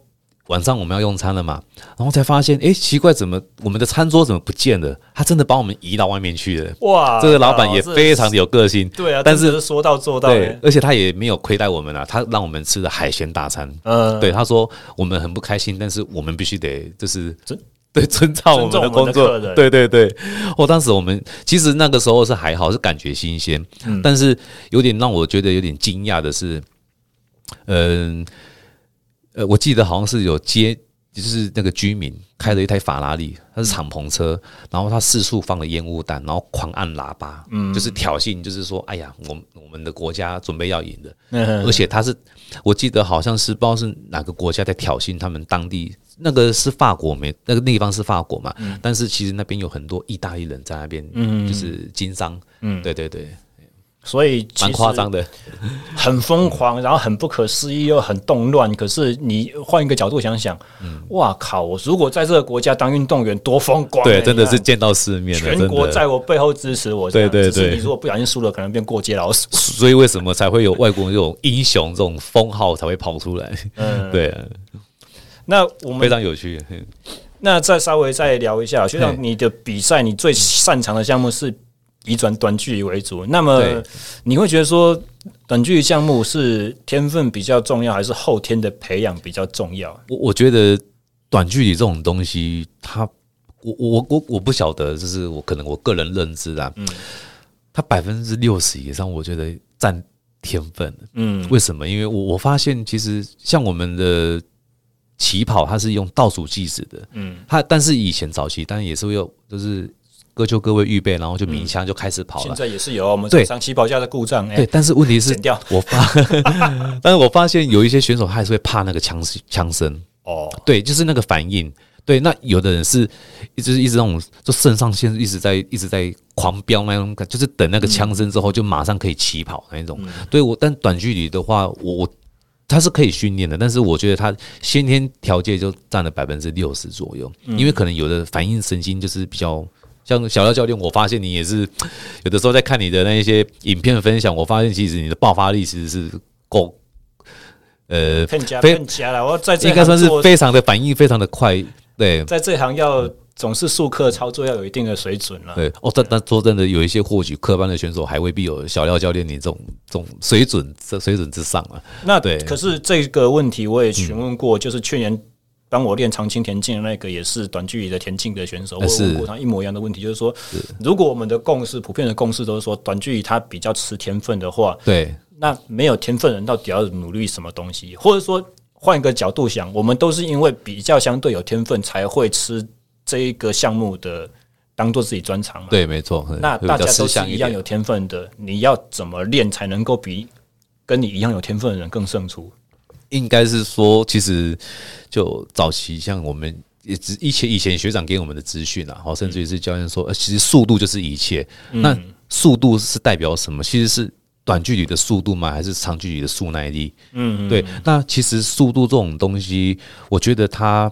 晚上我们要用餐了嘛，然后才发现，哎，奇怪，怎么我们的餐桌怎么不见了？他真的把我们移到外面去了。哇，这个老板也非常的有个性。对啊，但是，是说到做到。对，而且他也没有亏待我们啊，他让我们吃的海鲜大餐。嗯，对，他说我们很不开心，但是我们必须得就是尊对遵照我们的工作。对对对，哦，当时我们其实那个时候是还好，是感觉新鲜，嗯，但是有点让我觉得有点惊讶的是，嗯。呃，我记得好像是有街，就是那个居民开了一台法拉利，它是敞篷车，然后他四处放了烟雾弹，然后狂按喇叭，嗯，就是挑衅，就是说，哎呀，我我们的国家准备要赢的，而且他是，我记得好像是不知道是哪个国家在挑衅他们当地，那个是法国没，那个地方是法国嘛，嗯。但是其实那边有很多意大利人在那边，嗯，就是经商，嗯，对对对。所以蛮夸张的，很疯狂，然后很不可思议又很动乱。可是你换一个角度想想，嗯，哇靠！我如果在这个国家当运动员，多风光，欸！对，真的是见到世面，全国在我背后支持我。对对对，你如果不小心输了，可能变过街老鼠。所以为什么才会有外国这种英雄这种封号才会跑出来？嗯，对啊。那我们非常有趣。那再稍微再聊一下，学长，你的比赛你最擅长的项目是？以转短距离为主，那么你会觉得说短距离项目是天分比较重要，还是后天的培养比较重要？我我觉得短距离这种东西，它我我我我不晓得，就是我可能我个人认知啊，嗯，它百分之六十以上，我觉得占天分，嗯，为什么？因为我我发现其实像我们的起跑，它是用倒数计时的，嗯，它但是以前早期当然也是会有，就是。各就各位预备，然后就鸣枪就开始跑了。现在也是有我们对上起跑架的故障，对，但是问题是，我发，但是我发现有一些选手他还是会怕那个枪枪声哦，对，就是那个反应。对，那有的人是一直一直那种，就肾上腺一直在一直在狂飙那种感，就是等那个枪声之后就马上可以起跑那种。对我，但短距离的话，我我他是可以训练的，但是我觉得他先天条件就占了百分之六十左右，因为可能有的反应神经就是比较像小廖教练，我发现你也是 有的时候在看你的那一些影片分享，我发现其实你的爆发力其实是够，呃，更加更加了，我在这应该算是非常的反应非常的快。对，在这行要总是术科操作要有一定的水准了。对，哦，但但说真的，有一些或许科班的选手还未必有小廖教练你这种这种水准这水准之上啊。那对，可是这个问题我也询问过，就是去年帮我练长青田径的那个也是短距离的田径的选手，我问过他一模一样的问题，就是说，如果我们的共识普遍的共识都是说短距离它比较吃天分的话，对，那没有天分人到底要努力什么东西，或者说？换一个角度想，我们都是因为比较相对有天分，才会吃这一个项目的当做自己专长嘛。对，没错。那大家都是一样有天分的，你要怎么练才能够比跟你一样有天分的人更胜出？应该是说，其实就早期像我们也只以前以前学长给我们的资讯啊，甚至于是教练说，呃，其实速度就是一切。那速度是代表什么？其实是。短距离的速度吗？还是长距离的速耐力？嗯，对。那其实速度这种东西，我觉得它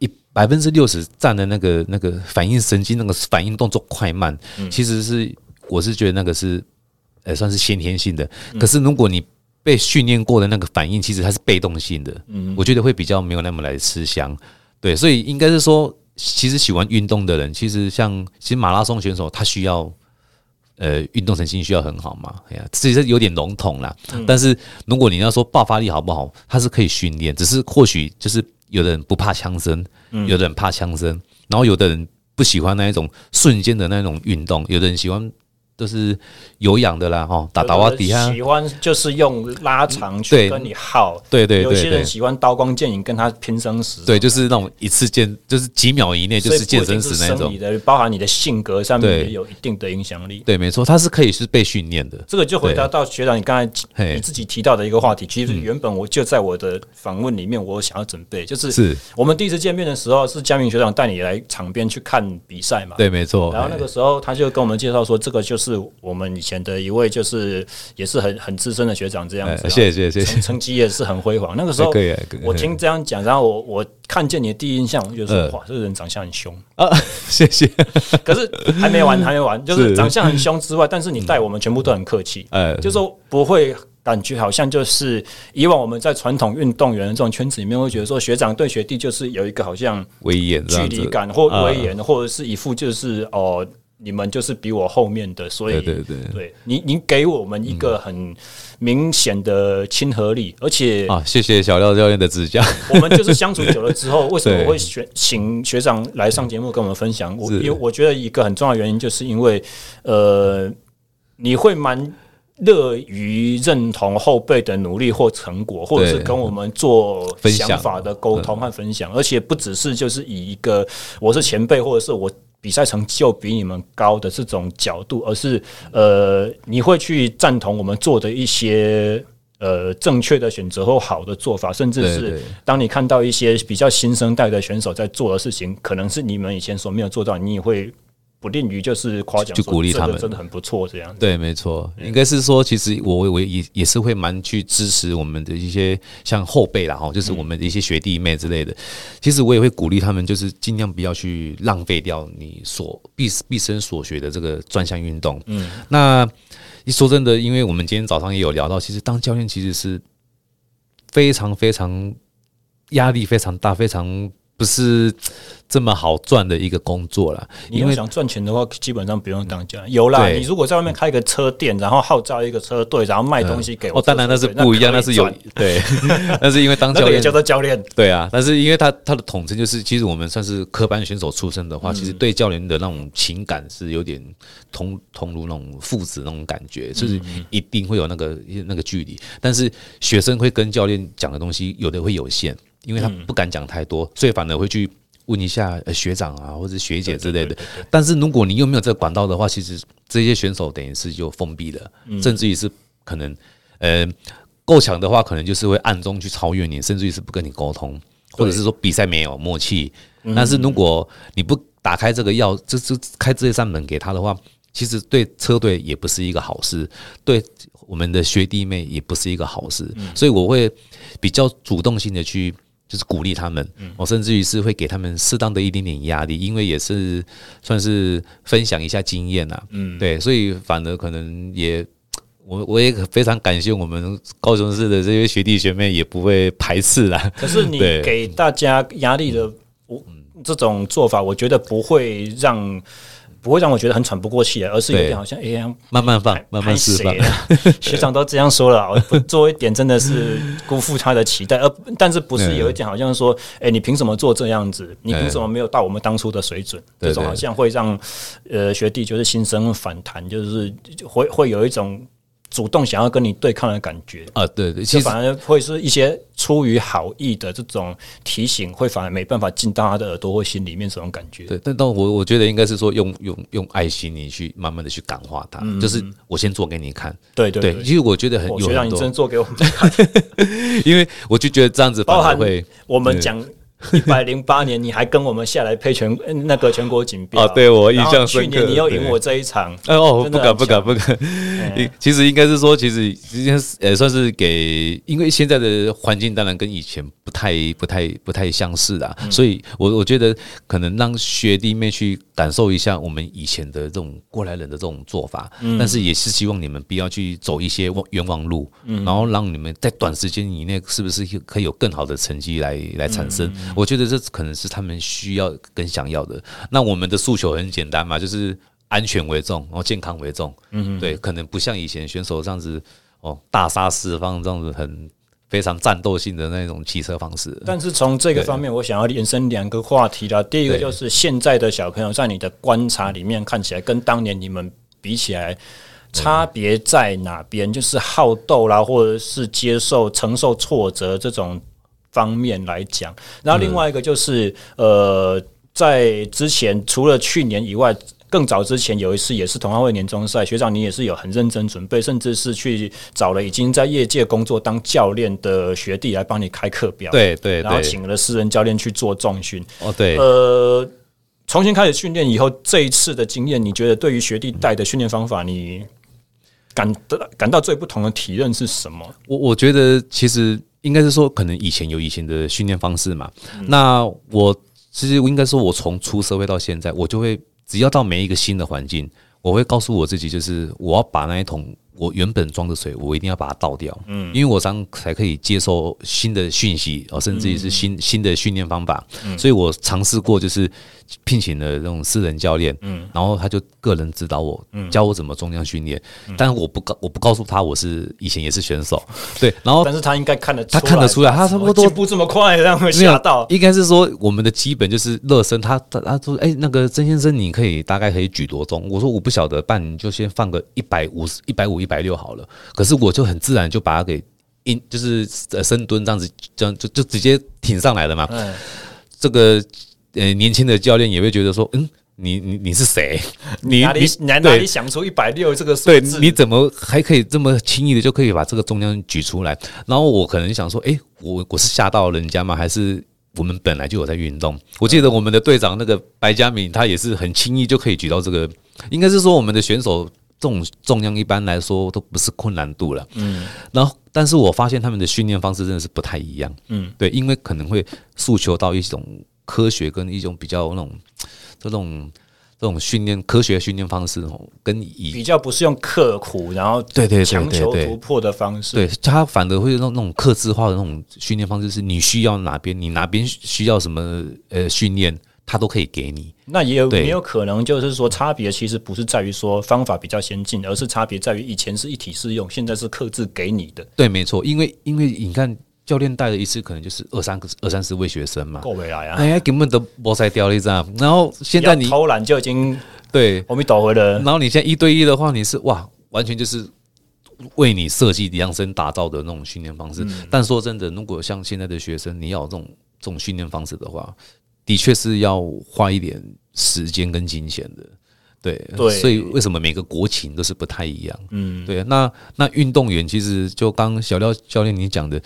一百分之六十占的那个那个反应神经，那个反应动作快慢，其实是我是觉得那个是呃算是先天性的。可是如果你被训练过的那个反应，其实它是被动性的。嗯，我觉得会比较没有那么来吃香。对，所以应该是说，其实喜欢运动的人，其实像其实马拉松选手，他需要。呃，运动神经需要很好嘛？哎呀，其实有点笼统啦。但是如果你要说爆发力好不好，它是可以训练，只是或许就是有的人不怕枪声，有的人怕枪声，然后有的人不喜欢那一种瞬间的那种运动，有的人喜欢。都是有氧的啦，哈，打打瓦底下。喜欢就是用拉长去跟你耗，对对对。有些人喜欢刀光剑影，跟他拼生死。对，就是那种一次见，就是几秒以内就是见生死那种。的，包含你的性格上面也有一定的影响力。对，没错，它是可以是被训练的。这个就回答到学长你刚才你自己提到的一个话题。其实原本我就在我的访问里面，我想要准备，就是我们第一次见面的时候，是佳明学长带你来场边去看比赛嘛？对，没错。然后那个时候他就跟我们介绍说，这个就是。是我们以前的一位，就是也是很很资深的学长这样子，谢谢谢谢，成绩也是很辉煌。那个时候，我听这样讲，然后我我看见你的第一印象，我就说哇，这个人长相很凶。啊，谢谢。可是还没完，还没完，就是长相很凶之外，但是你带我们全部都很客气，呃，就说不会感觉好像就是以往我们在传统运动员的这种圈子里面会觉得说，学长对学弟就是有一个好像威严距离感或威严，或者是一副就是哦。你们就是比我后面的，所以对对对，对，你你给我们一个很明显的亲和力，而且啊，谢谢小廖教练的指教。我们就是相处久了之后，为什么我会选 请学长来上节目跟我们分享？我因为我觉得一个很重要的原因，就是因为呃，你会蛮乐于认同后辈的努力或成果，或者是跟我们做想法的沟通和分享，而且不只是就是以一个我是前辈，或者是我。比赛成就比你们高的这种角度，而是呃，你会去赞同我们做的一些呃正确的选择或好的做法，甚至是当你看到一些比较新生代的选手在做的事情，可能是你们以前所没有做到，你也会。不吝于就是夸奖，就鼓励他们，真的很不错。这样对，没错，应该是说，其实我我也也是会蛮去支持我们的一些像后辈啦，哈，就是我们的一些学弟妹之类的。其实我也会鼓励他们，就是尽量不要去浪费掉你所毕毕生所学的这个专项运动。嗯，那一说真的，因为我们今天早上也有聊到，其实当教练其实是非常非常压力非常大，非常。不是这么好赚的一个工作了。因为想赚钱的话，基本上不用当教练。有啦，你如果在外面开个车店，然后号召一个车队，然后卖东西给我，哦，当然那是不一样，那是有 对。那是因为当教练叫做教练，对啊。但是因为他他的统称就是，其实我们算是科班选手出身的话，其实对教练的那种情感是有点同同如那种父子那种感觉，就是一定会有那个那个距离。但是学生会跟教练讲的东西，有的会有限。因为他不敢讲太多，所以反而会去问一下学长啊，或者学姐之类的。但是如果你又没有这个管道的话，其实这些选手等于是就封闭了，甚至于是可能呃够强的话，可能就是会暗中去超越你，甚至于是不跟你沟通，或者是说比赛没有默契。但是如果你不打开这个钥，就就开这扇门给他的话，其实对车队也不是一个好事，对我们的学弟妹也不是一个好事，所以我会比较主动性的去就是鼓励他们，我甚至于是会给他们适当的一点点压力，因为也是算是分享一下经验呐，嗯，对，所以反而可能也我我也非常感谢我们高雄市的这些学弟学妹也不会排斥啦。可是你给大家压力的，我这种做法，我觉得不会让。不会让我觉得很喘不过气来，而是有点好像哎呀，慢慢放，慢慢释放。学长都这样说了，我不做一点真的是 辜负他的期待。而但是不是有一点好像说，哎，你凭什么做这样子？你凭什么没有到我们当初的水准？这种好像会让呃学弟就是心生反弹，就是会会有一种。主动想要跟你对抗的感觉啊，对对，其实反而会是一些出于好意的这种提醒，会反而没办法进到他的耳朵或心里面这种感觉。对，但但我我觉得应该是说用用用爱心，你去慢慢的去感化他，就是我先做给你看。对对对，其实我觉得很有，让你真做给我们看，因为我就觉得这样子包含会我们讲。一百零八年，你还跟我们下来配全那个全国锦标啊？对，我印象深刻。去年你又赢我这一场，哦，不敢不敢不敢。其实应该是说，其实今天也算是给，因为现在的环境当然跟以前不太不太不太相似啦，所以我我觉得可能让学弟妹去感受一下我们以前的这种过来人的这种做法，但是也是希望你们不要去走一些冤枉路，然后让你们在短时间以内是不是可以有更好的成绩来来产生。我觉得这可能是他们需要跟想要的。那我们的诉求很简单嘛，就是安全为重，然后健康为重。嗯，对，可能不像以前选手这样子哦，大杀四方这样子很非常战斗性的那种骑车方式。但是从这个方面，我想要延伸两个话题了。第一个就是现在的小朋友，在你的观察里面看起来，跟当年你们比起来，差别在哪边？就是好斗啦，或者是接受、承受挫折这种。方面来讲，然后另外一个就是，呃，在之前除了去年以外，更早之前有一次也是同安会年终赛，学长你也是有很认真准备，甚至是去找了已经在业界工作当教练的学弟来帮你开课表，对对，然后请了私人教练去做重训，哦对，呃，重新开始训练以后，这一次的经验，你觉得对于学弟带的训练方法，你感得感到最不同的体验是什么？我我觉得其实。应该是说，可能以前有以前的训练方式嘛。那我其实我应该说，我从出社会到现在，我就会只要到每一个新的环境，我会告诉我自己，就是我要把那一桶我原本装的水，我一定要把它倒掉。嗯，因为我这样才可以接受新的讯息，哦，甚至于是新新的训练方法。所以我尝试过，就是。聘请了那种私人教练，嗯，然后他就个人指导我，嗯，教我怎么重量训练，但是我不告我不告诉他我是以前也是选手，对，然后但是他应该看得他看得出来，他差不多进步这么快，让我吓到。应该是说我们的基本就是热身，他他他说，哎，那个曾先生，你可以大概可以举多重？我说我不晓得，半你就先放个一百五十、一百五、一百六好了。可是我就很自然就把它给硬，就是深蹲这样子，这样就就直接挺上来了嘛。嗯，这个。呃，年轻的教练也会觉得说，嗯，你你你是谁？你哪里哪哪里想出一百六这个数字？对，你怎么还可以这么轻易的就可以把这个重量举出来？然后我可能想说，哎，我我是吓到人家吗？还是我们本来就有在运动？我记得我们的队长那个白嘉敏，他也是很轻易就可以举到这个。应该是说，我们的选手这种重量一般来说都不是困难度了。嗯，然后但是我发现他们的训练方式真的是不太一样。嗯，对，因为可能会诉求到一种。科学跟一种比较那种 这种这种训练科学训练方式哦，跟以比较不是用刻苦，然后对对强求突破的方式，对，他反而会用那种克制化的那种训练方式，是你需要哪边，你哪边需要什么呃训练，他都可以给你。那也有没有可能就是说，差别其实不是在于说方法比较先进，而是差别在于以前是一体适用，现在是克制给你的。对，没错，因为因为你看。教练带的一次，可能就是二三个、二三十位学生嘛，够未来啊！哎呀，根本都没在掉一张。然后现在你偷懒就已经对，我们倒回了。然后你现在一对一的话，你是哇，完全就是为你设计、量身打造的那种训练方式。但说真的，如果像现在的学生，你要这种这种训练方式的话，的确是要花一点时间跟金钱的。对，对，所以为什么每个国情都是不太一样？嗯，对。那那运动员其实就刚小廖教练你讲的，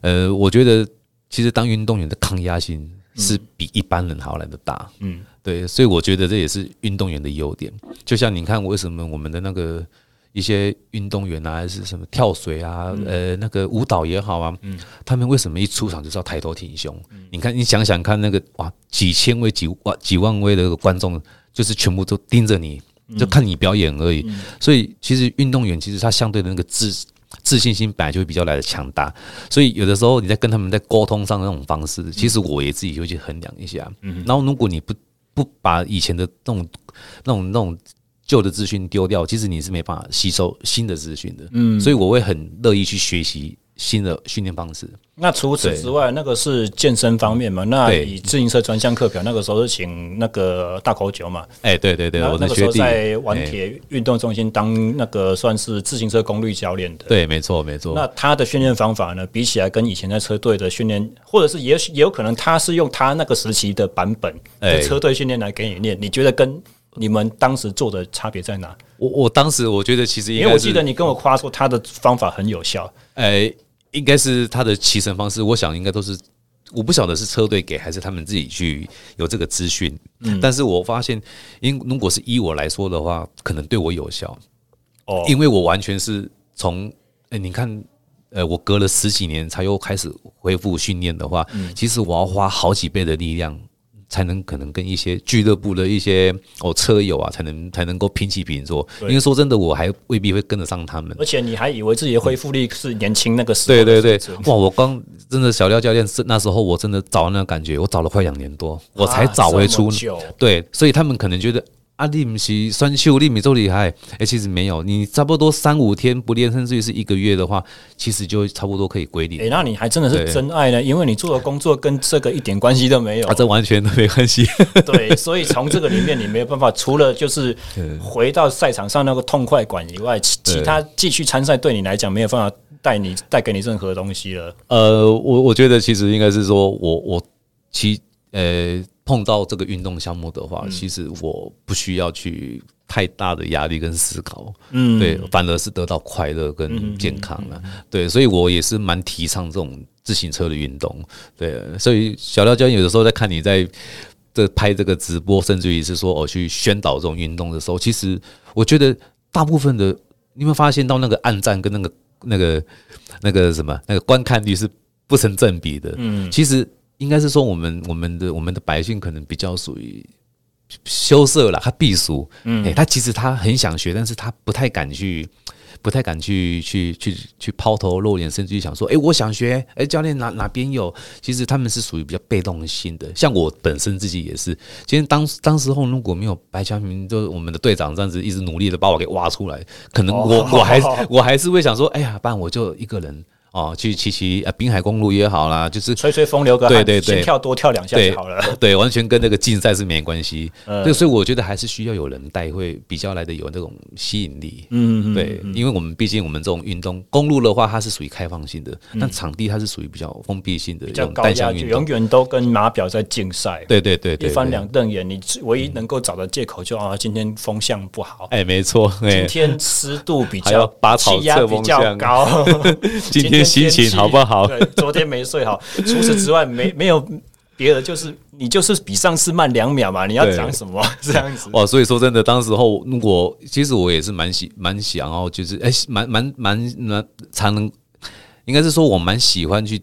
呃，我觉得其实当运动员的抗压性是比一般人还要来得大。嗯，对，所以我觉得这也是运动员的优点。就像你看，为什么我们的那个一些运动员啊，还是什么跳水啊，呃，那个舞蹈也好啊，嗯，他们为什么一出场就是要抬头挺胸？你看，你想想看，那个哇，几千位、几万、几万位的那个观众。就是全部都盯着你，就看你表演而已。所以其实运动员其实他相对的那个自自信心本来就会比较来的强大。所以有的时候你在跟他们在沟通上的那种方式，其实我也自己会去衡量一下。然后如果你不不把以前的那种那种那种旧的资讯丢掉，其实你是没办法吸收新的资讯的。嗯，所以我会很乐意去学习新的训练方式。那除此之外，那个是健身方面嘛？那以自行车专项课表，那个时候是请那个大口九嘛？哎，对对对，我那个时候在玩铁运动中心当那个算是自行车功率教练的。对，没错没错。那他的训练方法呢？比起来跟以前在车队的训练，或者是也也有可能他是用他那个时期的版本的车队训练来给你练。你觉得跟你们当时做的差别在哪？我我当时我觉得其实因为我记得你跟我夸说他的方法很有效。哎。应该是他的骑乘方式，我想应该都是，我不晓得是车队给还是他们自己去有这个资讯。嗯，但是我发现，因如果是依我来说的话，可能对我有效。哦，因为我完全是从，哎，你看，呃，我隔了十几年才又开始恢复训练的话，其实我要花好几倍的力量。才能可能跟一些俱乐部的一些哦车友啊，才能才能够平起平坐。因为说真的，我还未必会跟得上他们。而且你还以为自己的恢复力是年轻那个时候？对对对，哇！我刚真的小廖教练是那时候我真的找那个感觉，我找了快两年多，我才找回出。对，所以他们可能觉得。啊，你不是酸秀，你没这么厉害。哎，其实没有，你差不多三五天不练，甚至于是一个月的话，其实就差不多可以归零。哎，那你还真的是真爱呢，因为你做的工作跟这个一点关系都没有。啊，这完全都没关系。对，所以从这个里面你没有办法，除了就是回到赛场上那个痛快感以外，其其他继续参赛对你来讲没有办法带你带给你任何东西了。呃，我我觉得其实应该是说我我其呃。碰到这个运动项目的话，其实我不需要去太大的压力跟思考，嗯，对，反而是得到快乐跟健康了，对，所以我也是蛮提倡这种自行车的运动，对，所以小廖教练有的时候在看你在这拍这个直播，甚至于是说我去宣导这种运动的时候，其实我觉得大部分的你会发现到那个暗赞跟那个那个那个什么那个观看率是不成正比的，嗯，其实。应该是说，我们我们的我们的百姓可能比较属于羞涩了，他避俗，嗯，哎，他其实他很想学，但是他不太敢去，不太敢去去去去抛头露脸，甚至于想说，哎，我想学，哎，教练哪哪边有？其实他们是属于比较被动性的，像我本身自己也是。其实当当时候如果没有白强明，就是我们的队长这样子一直努力的把我给挖出来，可能我我还我还是会想说，哎呀，不然我就一个人。哦，去骑骑呃滨海公路也好啦，就是吹吹风流个汗，对对对，跳多跳两下就好了。对，对，完全跟那个竞赛是没关系。嗯，对，所以我觉得还是需要有人带，会比较来的有那种吸引力。嗯嗯，对，因为我们毕竟我们这种运动，公路的话它是属于开放性的，但场地它是属于比较封闭性的，比较高压运动，永远都跟码表在竞赛。对对对，一翻两瞪眼，你唯一能够找的借口就啊，今天风向不好。哎，没错，今天湿度比较，气压比较高，今天心情好不好？对，昨天没睡好。除此之外，没没有别的，就是你就是比上次慢两秒嘛。你要讲什么 这样子？哇，所以说真的，当时候如果其实我也是蛮喜蛮想要，就是哎，蛮蛮蛮蛮才能，应该是说我蛮喜欢去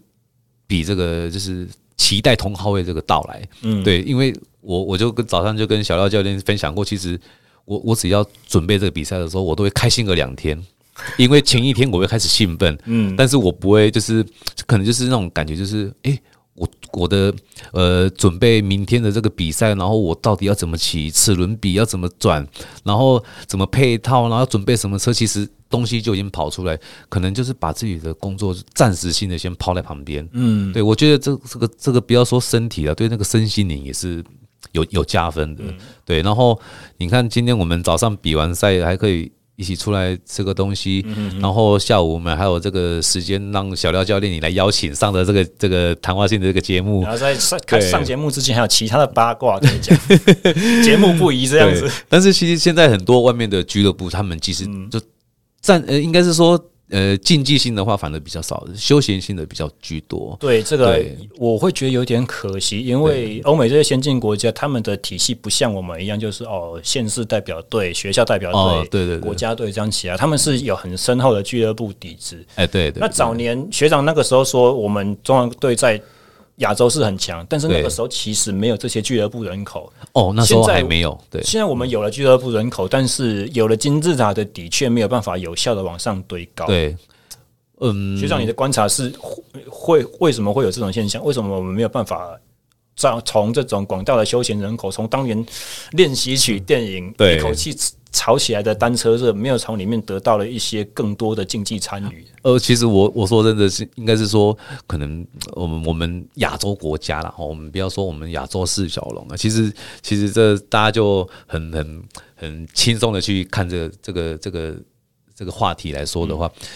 比这个，就是期待同号位这个到来。嗯，对，因为我我就跟早上就跟小廖教练分享过，其实我我只要准备这个比赛的时候，我都会开心个两天。因为前一天我会开始兴奋，嗯，但是我不会，就是可能就是那种感觉，就是诶，我我的呃准备明天的这个比赛，然后我到底要怎么骑齿轮比，要怎么转，然后怎么配套，然后准备什么车，其实东西就已经跑出来，可能就是把自己的工作暂时性的先抛在旁边，嗯，对，我觉得这这个这个不要说身体了，对那个身心灵也是有有加分的，对，然后你看今天我们早上比完赛还可以。一起出来吃个东西，然后下午我们还有这个时间让小廖教练你来邀请上的这个这个谈话性的这个节目，然后在上开上节目之前还有其他的八卦跟你讲，节目不宜这样子。但是其实现在很多外面的俱乐部，他们其实就占呃，应该是说。呃，竞技性的话反而比较少，休闲性的比较居多。对这个，我会觉得有点可惜，因为欧美这些先进国家，他们的体系不像我们一样，就是哦，县市代表队、学校代表队、哦、对对对国家队这样起来，他们是有很深厚的俱乐部底子。哎，对对。那早年学长那个时候说，我们中央队在。亚洲是很强，但是那个时候其实没有这些俱乐部人口。哦，那时候还没有。对，现在我们有了俱乐部人口，但是有了金字塔的底，却没有办法有效的往上堆高。对，嗯，学长，你的观察是会为什么会有这种现象？为什么我们没有办法从从这种广大的休闲人口，从当年练习曲电影一口气炒起来的单车热，没有从里面得到了一些更多的竞技参与。呃，其实我我说真的是，应该是说，可能我们我们亚洲国家啦，我们不要说我们亚洲四小龙啊，其实其实这大家就很很很轻松的去看这个这个这个这个话题来说的话，嗯、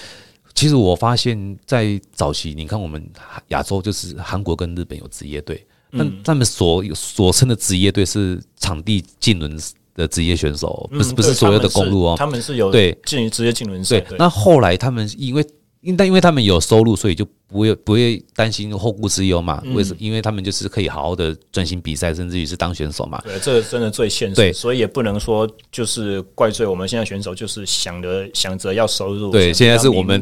其实我发现，在早期，你看我们亚洲就是韩国跟日本有职业队，但他们所所称的职业队是场地竞轮。的职业选手不是不是所有的公路哦，他们是有对进行职业竞轮赛。对，那后来他们因为因但因为他们有收入，所以就不会不会担心后顾之忧嘛。为什么？因为他们就是可以好好的专心比赛，甚至于是当选手嘛。对，这个真的最现实。对，所以也不能说就是怪罪我们现在选手，就是想着想着要收入。对，现在是我们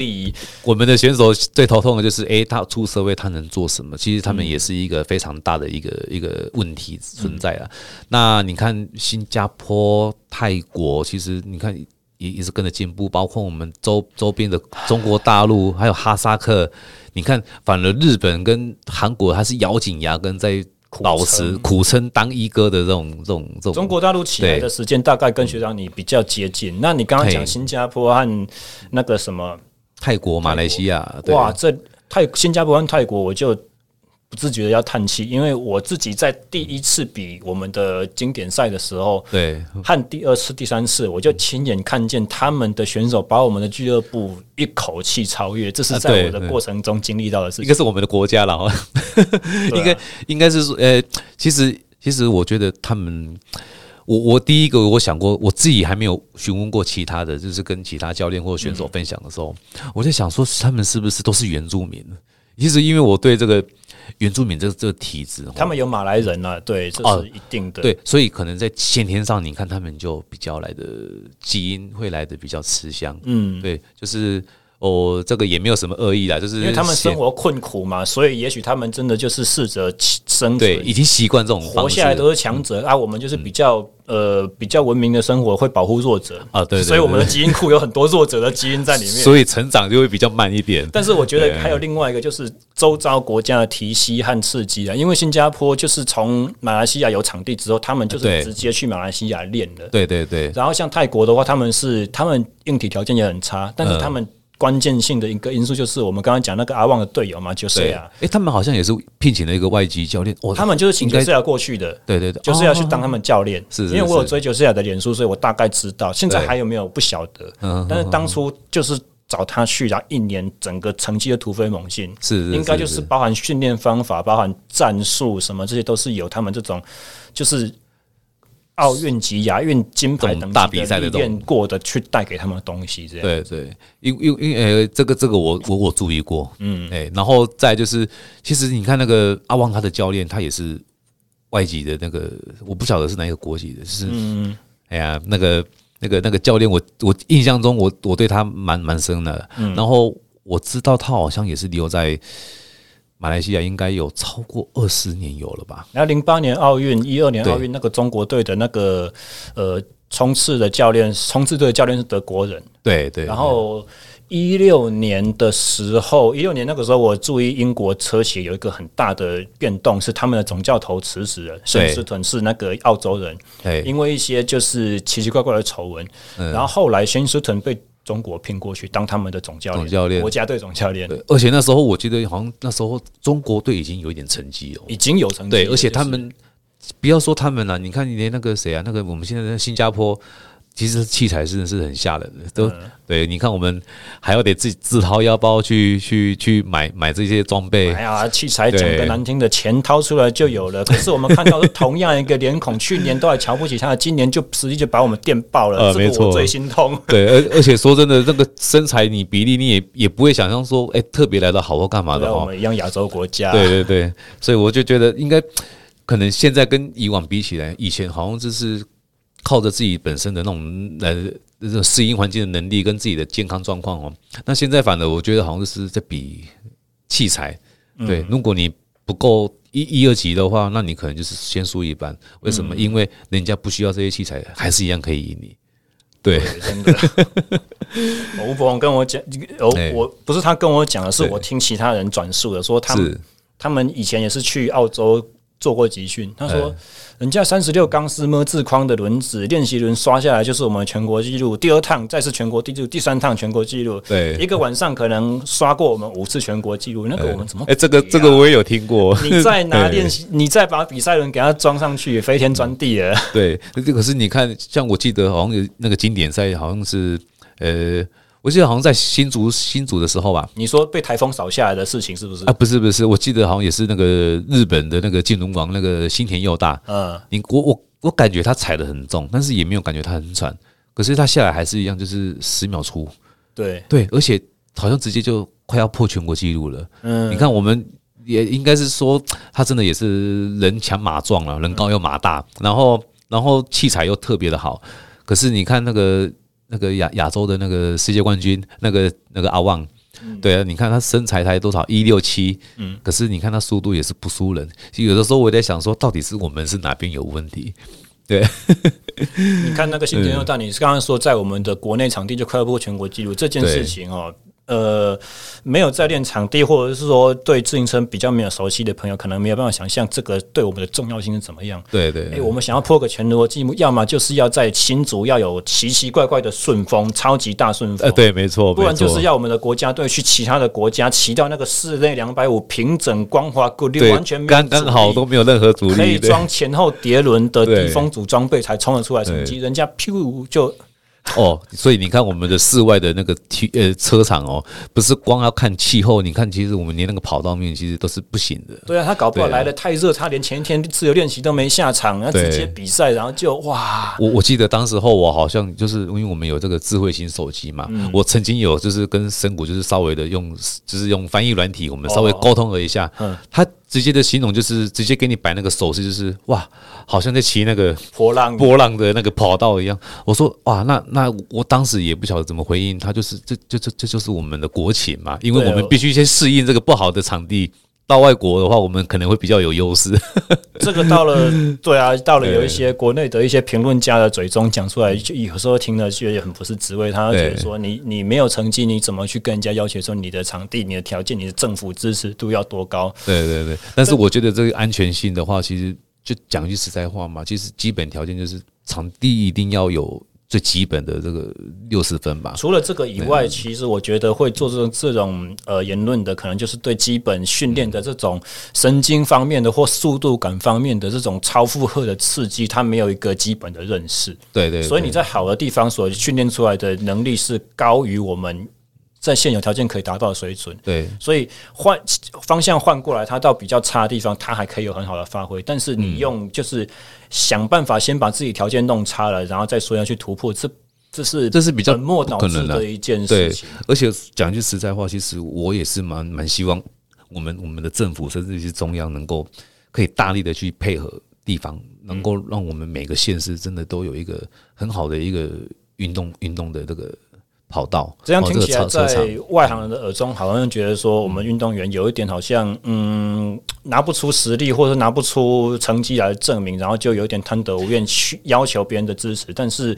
我们的选手最头痛的就是，哎，他出社会他能做什么？其实他们也是一个非常大的一个一个问题存在了。那你看新加坡、泰国，其实你看。也一直跟着进步，包括我们周周边的中国大陆，还有哈萨克。你看，反而日本跟韩国还是咬紧牙根在保持苦撑当一哥的这种这种这种。中国大陆起来的时间大概跟学长你比较接近。那你刚刚讲新加坡和那个什么泰国、马来西亚，哇，这泰新加坡和泰国我就。不自觉的要叹气，因为我自己在第一次比我们的经典赛的时候，对，和第二次、第三次，我就亲眼看见他们的选手把我们的俱乐部一口气超越，这是在我的过程中经历到的事情。一个是我们的国家了，应该应该是说，呃，其实其实我觉得他们，我我第一个我想过，我自己还没有询问过其他的，就是跟其他教练或者选手分享的时候，我在想说，他们是不是都是原住民？其实因为我对这个。原住民这个这个体质，他们有马来人啊，对，这是一定的。对，所以可能在先天上，你看他们就比较来的基因会来的比较吃香。嗯，对，就是。哦，这个也没有什么恶意啦，就是因为他们生活困苦嘛，所以也许他们真的就是试着生存，对，已经习惯这种活下来都是强者、嗯、啊。我们就是比较、嗯、呃比较文明的生活，会保护弱者啊，对，所以我们的基因库有很多弱者的基因在里面，所以成长就会比较慢一点。但是我觉得还有另外一个，就是周遭国家的提息和刺激啊，因为新加坡就是从马来西亚有场地之后，他们就是直接去马来西亚练的，对对对。然后像泰国的话，他们是他们硬体条件也很差，但是他们。关键性的一个因素就是我们刚刚讲那个阿旺的队友嘛，就是啊，哎，他们好像也是聘请了一个外籍教练，他们就是请就是要过去的，对对对，就是要去当他们教练，是，因为我有追求是亚的脸书，所以我大概知道现在还有没有不晓得，但是当初就是找他去，然后一年整个成绩就突飞猛进，是，应该就是。包含训练方法、包含战术什么，这些都是有他们这种就是。奥运及亚运金牌等大比赛的练过的，去带给他们的东西，这样对对，因因因呃，这个这个我我我注意过，嗯，哎，然后再就是，其实你看那个阿旺他的教练，他也是外籍的那个，我不晓得是哪一个国籍的，是，嗯，哎呀，那个那个那个教练，我我印象中我我对他蛮蛮深的，嗯，然后我知道他好像也是留在。马来西亚应该有超过二十年有了吧？然后零八年奥运、一二年奥运那个中国队的那个呃冲刺的教练，冲刺队的教练是德国人。对对。然后一六年的时候，一六年那个时候，我注意英国车协有一个很大的变动，是他们的总教头辞职了，沈斯屯是那个澳洲人。因为一些就是奇奇怪怪的丑闻，然后后来沈斯顿被。中国拼过去当他们的总教练，教练国家队总教练。而且那时候我记得好像那时候中国队已经有一点成绩哦，已经有成绩。对，而且他们不要说他们了，你看连那个谁啊，那个我们现在在新加坡其实器材真的是很吓人的，都对。你看，我们还要得自己自掏腰包去去去买买这些装备。哎呀，器材讲个难听的，钱掏出来就有了。可是我们看到同样一个脸孔，去年都还瞧不起他，今年就实际就把我们电爆了。呃，没错，最心痛。对，而而且说真的，这个身材你比例你也也不会想象说，哎，特别来的好或干嘛的。我们一样亚洲国家。对对对，所以我就觉得应该，可能现在跟以往比起来，以前好像就是。靠着自己本身的那种呃这种适应环境的能力跟自己的健康状况哦，那现在反而我觉得好像是在比器材。对，如果你不够一一二级的话，那你可能就是先输一半。为什么？因为人家不需要这些器材，还是一样可以赢你。对，真的。吴伯宏跟我讲，我我不是他跟我讲的，是我听其他人转述的，说他们他们以前也是去澳洲做过集训，他说。人家三十六钢丝么字框的轮子练习轮刷下来就是我们全国纪录，第二趟再是全国纪录，第三趟全国纪录。对，一个晚上可能刷过我们五次全国纪录，那个我们怎么、啊？哎、欸，这个这个我也有听过。你再拿 练习，你再把比赛轮给它装上去，飞天钻地了。对，可是你看，像我记得好像有那个经典赛，好像是呃。我记得好像在新竹新竹的时候吧，你说被台风扫下来的事情是不是？啊，不是不是，我记得好像也是那个日本的那个金龙王那个新田佑大，嗯，你我我我感觉他踩的很重，但是也没有感觉他很喘，可是他下来还是一样，就是十秒出，对。对，而且好像直接就快要破全国纪录了。嗯，你看我们也应该是说他真的也是人强马壮了，人高又马大，然后然后器材又特别的好，可是你看那个。那个亚亚洲的那个世界冠军，那个那个阿旺，对啊，你看他身材才多少一六七，嗯，可是你看他速度也是不输人。有的时候我在想说，到底是我们是哪边有问题？对，你看那个新天佑大，你是刚刚说在我们的国内场地就快要破全国纪录这件事情哦。呃，没有在练场地，或者是说对自行车比较没有熟悉的朋友，可能没有办法想象这个对我们的重要性是怎么样。对对，对、欸，我们想要破个全国纪录，要么就是要在新竹要有奇奇怪怪的顺风，超级大顺风。呃，对，没错，不然就是要我们的国家队去其他的国家骑到那个室内两百五平整光滑、固定，完全刚刚好都没有任何阻力，可以装前后碟轮的抵风组装备才冲得出来成绩，人家噗就。哦，所以你看我们的室外的那个体呃车场哦，不是光要看气候，你看其实我们连那个跑道面其实都是不行的。对啊，他搞不好来的太热，他连前一天自由练习都没下场，然后直接比赛，然后就哇！我我记得当时候我好像就是因为我们有这个智慧型手机嘛，我曾经有就是跟深谷就是稍微的用就是用翻译软体，我们稍微沟通了一下，嗯，他。直接的形容就是直接给你摆那个手势，就是哇，好像在骑那个波浪波浪的那个跑道一样。我说哇，那那我当时也不晓得怎么回应他，就是这这这这就是我们的国情嘛，因为我们必须先适应这个不好的场地。到外国的话，我们可能会比较有优势。这个到了，对啊，到了有一些国内的一些评论家的嘴中讲出来，就有时候听了觉得很不是滋味。他觉得说你，你你没有成绩，你怎么去跟人家要求说你的场地、你的条件、你的政府支持度要多高？对对对。但是我觉得这个安全性的话，其实就讲句实在话嘛，其实基本条件就是场地一定要有。最基本的这个六十分吧。除了这个以外，其实我觉得会做这种这种呃言论的，可能就是对基本训练的这种神经方面的或速度感方面的这种超负荷的刺激，他没有一个基本的认识。对对，所以你在好的地方所训练出来的能力是高于我们。在现有条件可以达到的水准，对，所以换方向换过来，它到比较差的地方，它还可以有很好的发挥。但是你用就是想办法先把自己条件弄差了，然后再说要去突破，这这是这是比较本末倒置的一件事情。而且讲句实在话，其实我也是蛮蛮希望我们我们的政府甚至是中央能够可以大力的去配合地方，能够让我们每个县市真的都有一个很好的一个运动运动的这个。跑道这样听起来，在外行人的耳中，好像觉得说我们运动员有一点好像，嗯，拿不出实力，或者拿不出成绩来证明，然后就有点贪得无厌，去要求别人的支持，但是。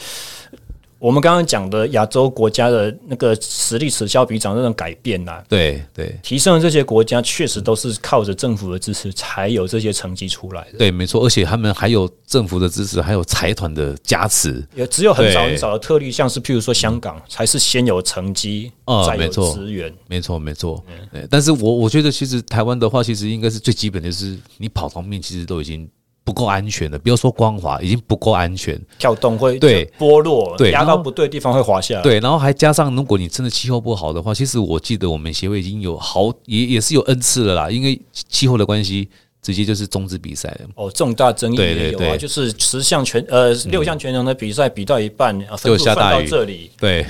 我们刚刚讲的亚洲国家的那个实力此消彼长那种改变呐，对对，提升的这些国家确实都是靠着政府的支持才有这些成绩出来的。对，没错，而且他们还有政府的支持，还有财团的加持。也只有很少很少的特例，像是譬如说香港，才是先有成绩，再有资源。没错，没错。对，但是我我觉得其实台湾的话，其实应该是最基本的是，你跑方面其实都已经。不够安全的，比如说光滑已经不够安全，跳动会对剥落，对压到不对的地方会滑下来。对，然后还加上如果你真的气候不好的话，其实我记得我们协会已经有好也也是有 N 次了啦，因为气候的关系。直接就是终止比赛了哦，重大争议也有啊，就是十项全呃六项全能的比赛比到一半，嗯、分数分到这里，对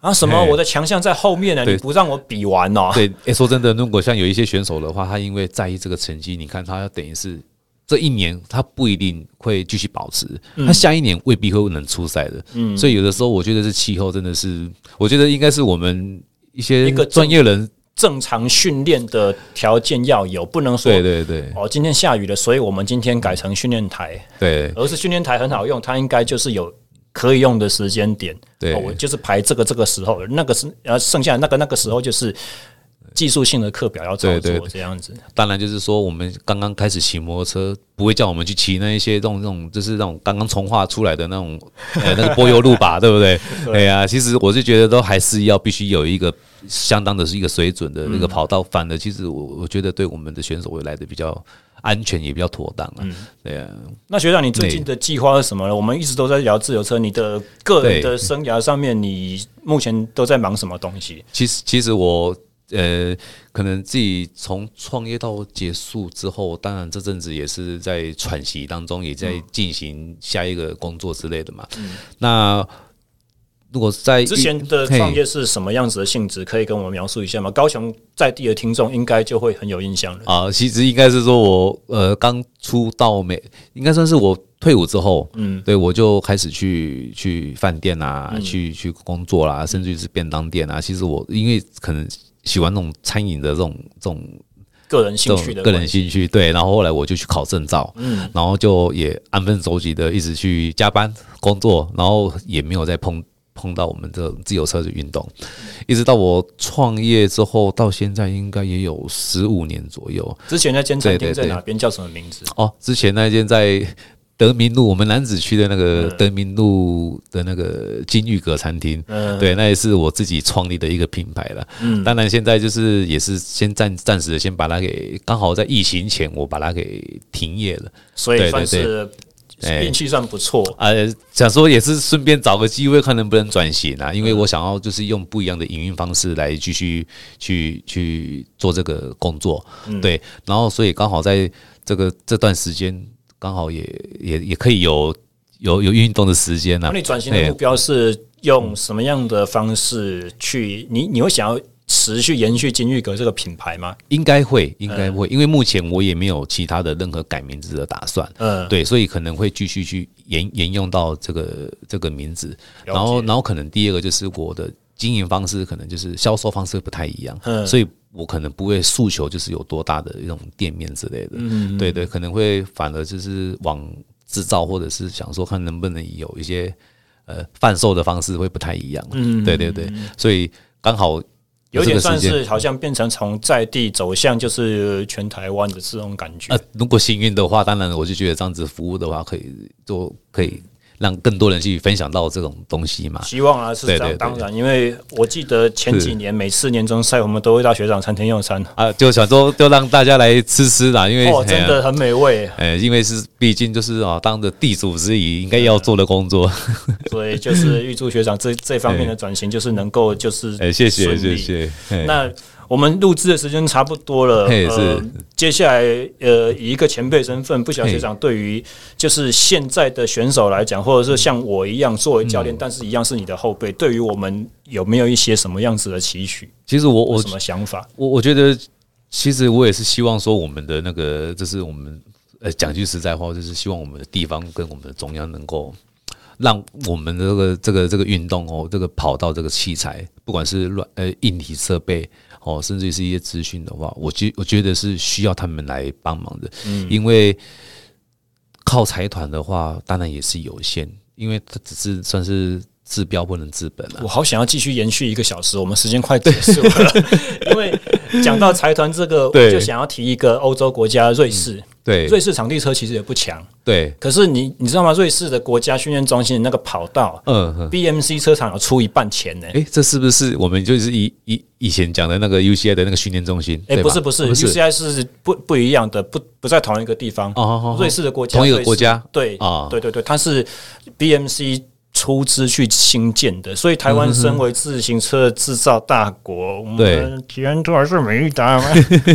啊什么我的强项在后面呢？你不让我比完哦？对，欸、说真的，如果像有一些选手的话，他因为在意这个成绩，你看他要等于是这一年他不一定会继续保持，嗯、他下一年未必会能出赛的。嗯，所以有的时候我觉得这气候真的是，我觉得应该是我们一些一个专业人。正常训练的条件要有，不能说对对对。哦，今天下雨了，所以我们今天改成训练台，对，而是训练台很好用，它应该就是有可以用的时间点，对，我就是排这个这个时候，那个是呃剩下那个那个时候就是技术性的课表要操作这样子。当然就是说，我们刚刚开始骑摩托车，不会叫我们去骑那一些这种这种就是那种刚刚从化出来的那种呃 那个柏油路吧，对不对？对呀，其实我是觉得都还是要必须有一个。相当的是一个水准的那个跑道，反而其实我我觉得对我们的选手会来的比较安全，也比较妥当啊。对啊。那学长，你最近的计划是什么呢？我们一直都在聊自由车，你的个人的生涯上面，你目前都在忙什么东西？其实，其实我呃，可能自己从创业到结束之后，当然这阵子也是在喘息当中，也在进行下一个工作之类的嘛。嗯。那。如果在之前的创业是什么样子的性质，可以跟我们描述一下吗？高雄在地的听众应该就会很有印象了啊。其实应该是说我呃刚出道没，应该算是我退伍之后，嗯，对我就开始去去饭店啊，嗯、去去工作啦，甚至于是便当店啊。其实我因为可能喜欢那种餐饮的这种这种个人兴趣的个人兴趣，对。然后后来我就去考证照，嗯，然后就也安分守己的一直去加班工作，然后也没有再碰。碰到我们的自由车的运动，一直到我创业之后，到现在应该也有十五年左右。之前那间餐厅在哪边？叫什么名字？哦，之前那间在德明路，我们南子区的那个德明路的那个金玉阁餐厅。嗯，对，那也是我自己创立的一个品牌了。嗯，当然现在就是也是先暂暂时的先把它给，刚好在疫情前我把它给停业了。所以算是。运气算不错，呃，想说也是顺便找个机会，看能不能转型啊。因为我想要就是用不一样的营运方式来继续去去做这个工作，对。然后所以刚好在这个这段时间，刚好也也也可以有有有运动的时间啊。那你转型的目标是用什么样的方式去？你你会想要？持续延续金玉阁这个品牌吗？应该会，应该会，因为目前我也没有其他的任何改名字的打算。嗯，对，所以可能会继续去沿沿用到这个这个名字。然后，然后可能第二个就是我的经营方式，可能就是销售方式不太一样。嗯，所以我可能不会诉求就是有多大的一种店面之类的。嗯，对对，可能会反而就是往制造，或者是想说看能不能有一些呃贩售的方式会不太一样。嗯，对对对，所以刚好。有点算是好像变成从在地走向就是全台湾的这种感觉。呃，如果幸运的话，当然我就觉得这样子服务的话，可以做可以。让更多人去分享到这种东西嘛？希望啊，是这样。当然，因为我记得前几年每次年终赛，我们都会到学长餐厅用餐啊，就想说就让大家来吃吃啦，因为哦，真的很美味。哎，因为是毕竟就是啊，当着地主之谊应该要做的工作，所以就是预祝学长这这方面的转型就是能够就是哎，谢谢谢谢。那。我们录制的时间差不多了，呃，接下来呃，以一个前辈身份，不晓得学长对于就是现在的选手来讲，或者是像我一样作为教练，但是一样是你的后辈，对于我们有没有一些什么样子的期许？其实我我什么想法？我我觉得，其实我也是希望说，我们的那个，就是我们呃，讲句实在话，就是希望我们的地方跟我们的中央能够让我们的这个这个这个运动哦，这个跑道这个器材，不管是软呃硬体设备。哦，甚至是一些资讯的话，我觉我觉得是需要他们来帮忙的，嗯，因为靠财团的话，当然也是有限，因为它只是算是治标不能治本了。我好想要继续延续一个小时，我们时间快结束了，因为讲到财团这个，我就想要提一个欧洲国家瑞士。嗯对，瑞士场地车其实也不强。对，可是你你知道吗？瑞士的国家训练中心的那个跑道，嗯，BMC 车厂要出一半钱呢。哎，这是不是我们就是以以以前讲的那个 UCI 的那个训练中心？哎，不是不是，UCI 是不不一样的，不不在同一个地方。哦，瑞士的国家，同一个国家，对啊，对对对，它是 BMC。出资去新建的，所以台湾身为自行车制造大国，对，我们捷安特还是没打吗？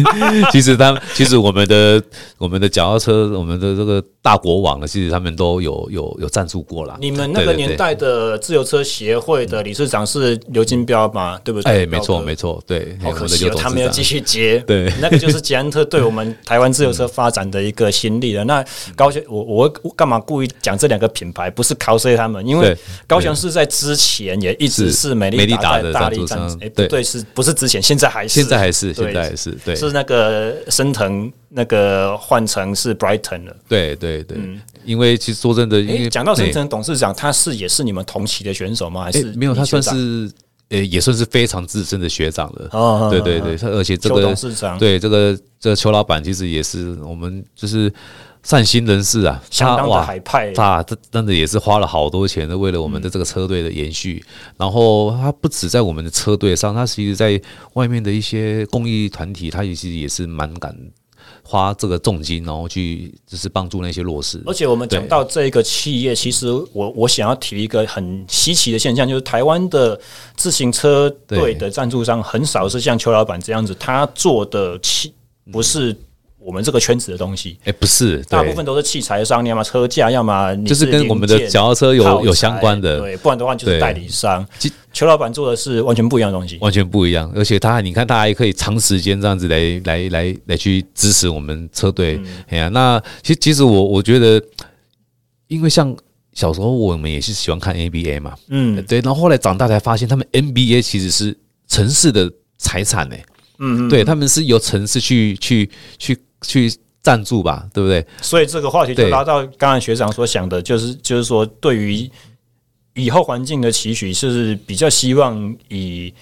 其实他们，其实我们的我们的脚踏车，我们的这个大国网呢，其实他们都有有有赞助过了。你们那个年代的自由车协会的理事长是刘金标嘛？对不对？哎，没错没错，对。好可惜，他没有继续接。对，那个就是捷安特对我们台湾自由车发展的一个新力了。那高雄，我我干嘛故意讲这两个品牌？不是 cos 他们，因为。高雄是在之前也一直是美利达的大力赞助，对，是不是之前？现在还是，现在还是，现在还是，对，是那个升腾那个换成是 Brighton 了。对对对，因为其实说真的，因为讲到升腾董事长，他是也是你们同期的选手吗？还是没有？他算是呃，也算是非常资深的学长了。哦，对对对，他而且这个董事长，对这个这个邱老板，其实也是我们就是。善心人士啊，相当的海派，他这真的也是花了好多钱的，为了我们的这个车队的延续。然后他不止在我们的车队上，他其实在外面的一些公益团体，他其实也是蛮敢花这个重金，然后去就是帮助那些弱势。而且我们讲到这个企业，其实我我想要提一个很稀奇的现象，就是台湾的自行车队的赞助商很少是像邱老板这样子，他做的企不是。我们这个圈子的东西，哎，不是，大部分都是器材商，要么车架，要么就是跟我们的脚踏车有有相关的，对，不然的话就是代理商。邱老板做的是完全不一样的东西，完全不一样，而且他，你看，他还可以长时间这样子来来来来去支持我们车队。哎呀，那其实其实我我觉得，因为像小时候我们也是喜欢看 NBA 嘛，嗯，对，然后后来长大才发现，他们 NBA 其实是城市的财产呢，嗯，对，他们是由城市去去去。去赞助吧，对不对？所以这个话题就拉到刚才学长所想的，就是就是说，对于以后环境的期许，是比较希望以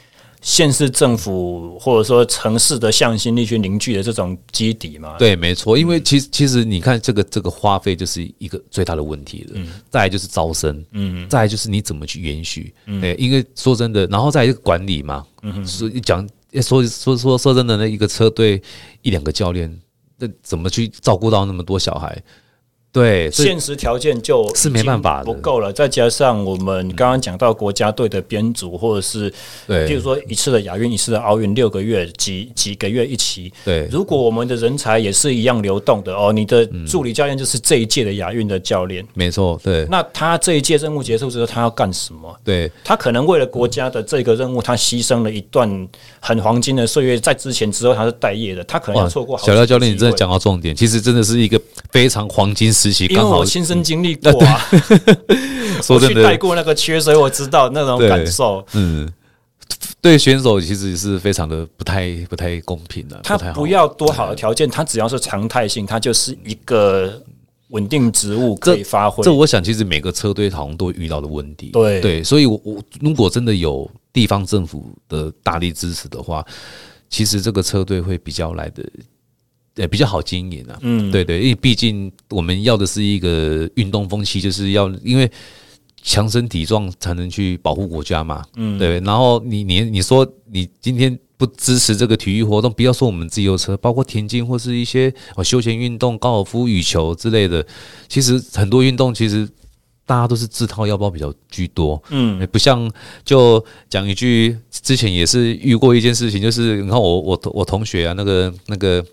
县市政府或者说城市的向心力去凝聚的这种基底嘛？对，没错。因为其实其实你看，这个这个花费就是一个最大的问题了。嗯。再来就是招生，嗯。再来就是你怎么去延续？嗯。因为说真的，然后再一个管理嘛。嗯。所以讲说说说说真的，那一个车队一两个教练。怎么去照顾到那么多小孩？对，现实条件就是没办法不够了，再加上我们刚刚讲到国家队的编组，或者是对，比如说一次的亚运，一次的奥运，六个月几几个月一期。对，如果我们的人才也是一样流动的哦，你的助理教练就是这一届的亚运的教练，没错，对。那他这一届任务结束之后，他要干什么？对，他可能为了国家的这个任务，他牺牲了一段很黄金的岁月。在之前之后，他是待业的，他可能要错过好。小廖教练，你真的讲到重点，其实真的是一个非常黄金因为我亲身经历过啊，我去带过那个缺，所以我知道那种感受。嗯，对选手其实是非常的不太不太公平的。他不要多好的条件，他只要是常态性，他就是一个稳定职务可以发挥。这我想，其实每个车队好像都遇到的问题。对对，所以我我如果真的有地方政府的大力支持的话，其实这个车队会比较来的。对，比较好经营啊。嗯，对对，因为毕竟我们要的是一个运动风气，就是要因为强身体壮才能去保护国家嘛。嗯，对。然后你你你说你今天不支持这个体育活动，不要说我们自由车，包括田径或是一些哦休闲运动、高尔夫、羽球之类的，其实很多运动其实大家都是自掏腰包比较居多。嗯，不像就讲一句，之前也是遇过一件事情，就是你看我我我同学啊，那个那个。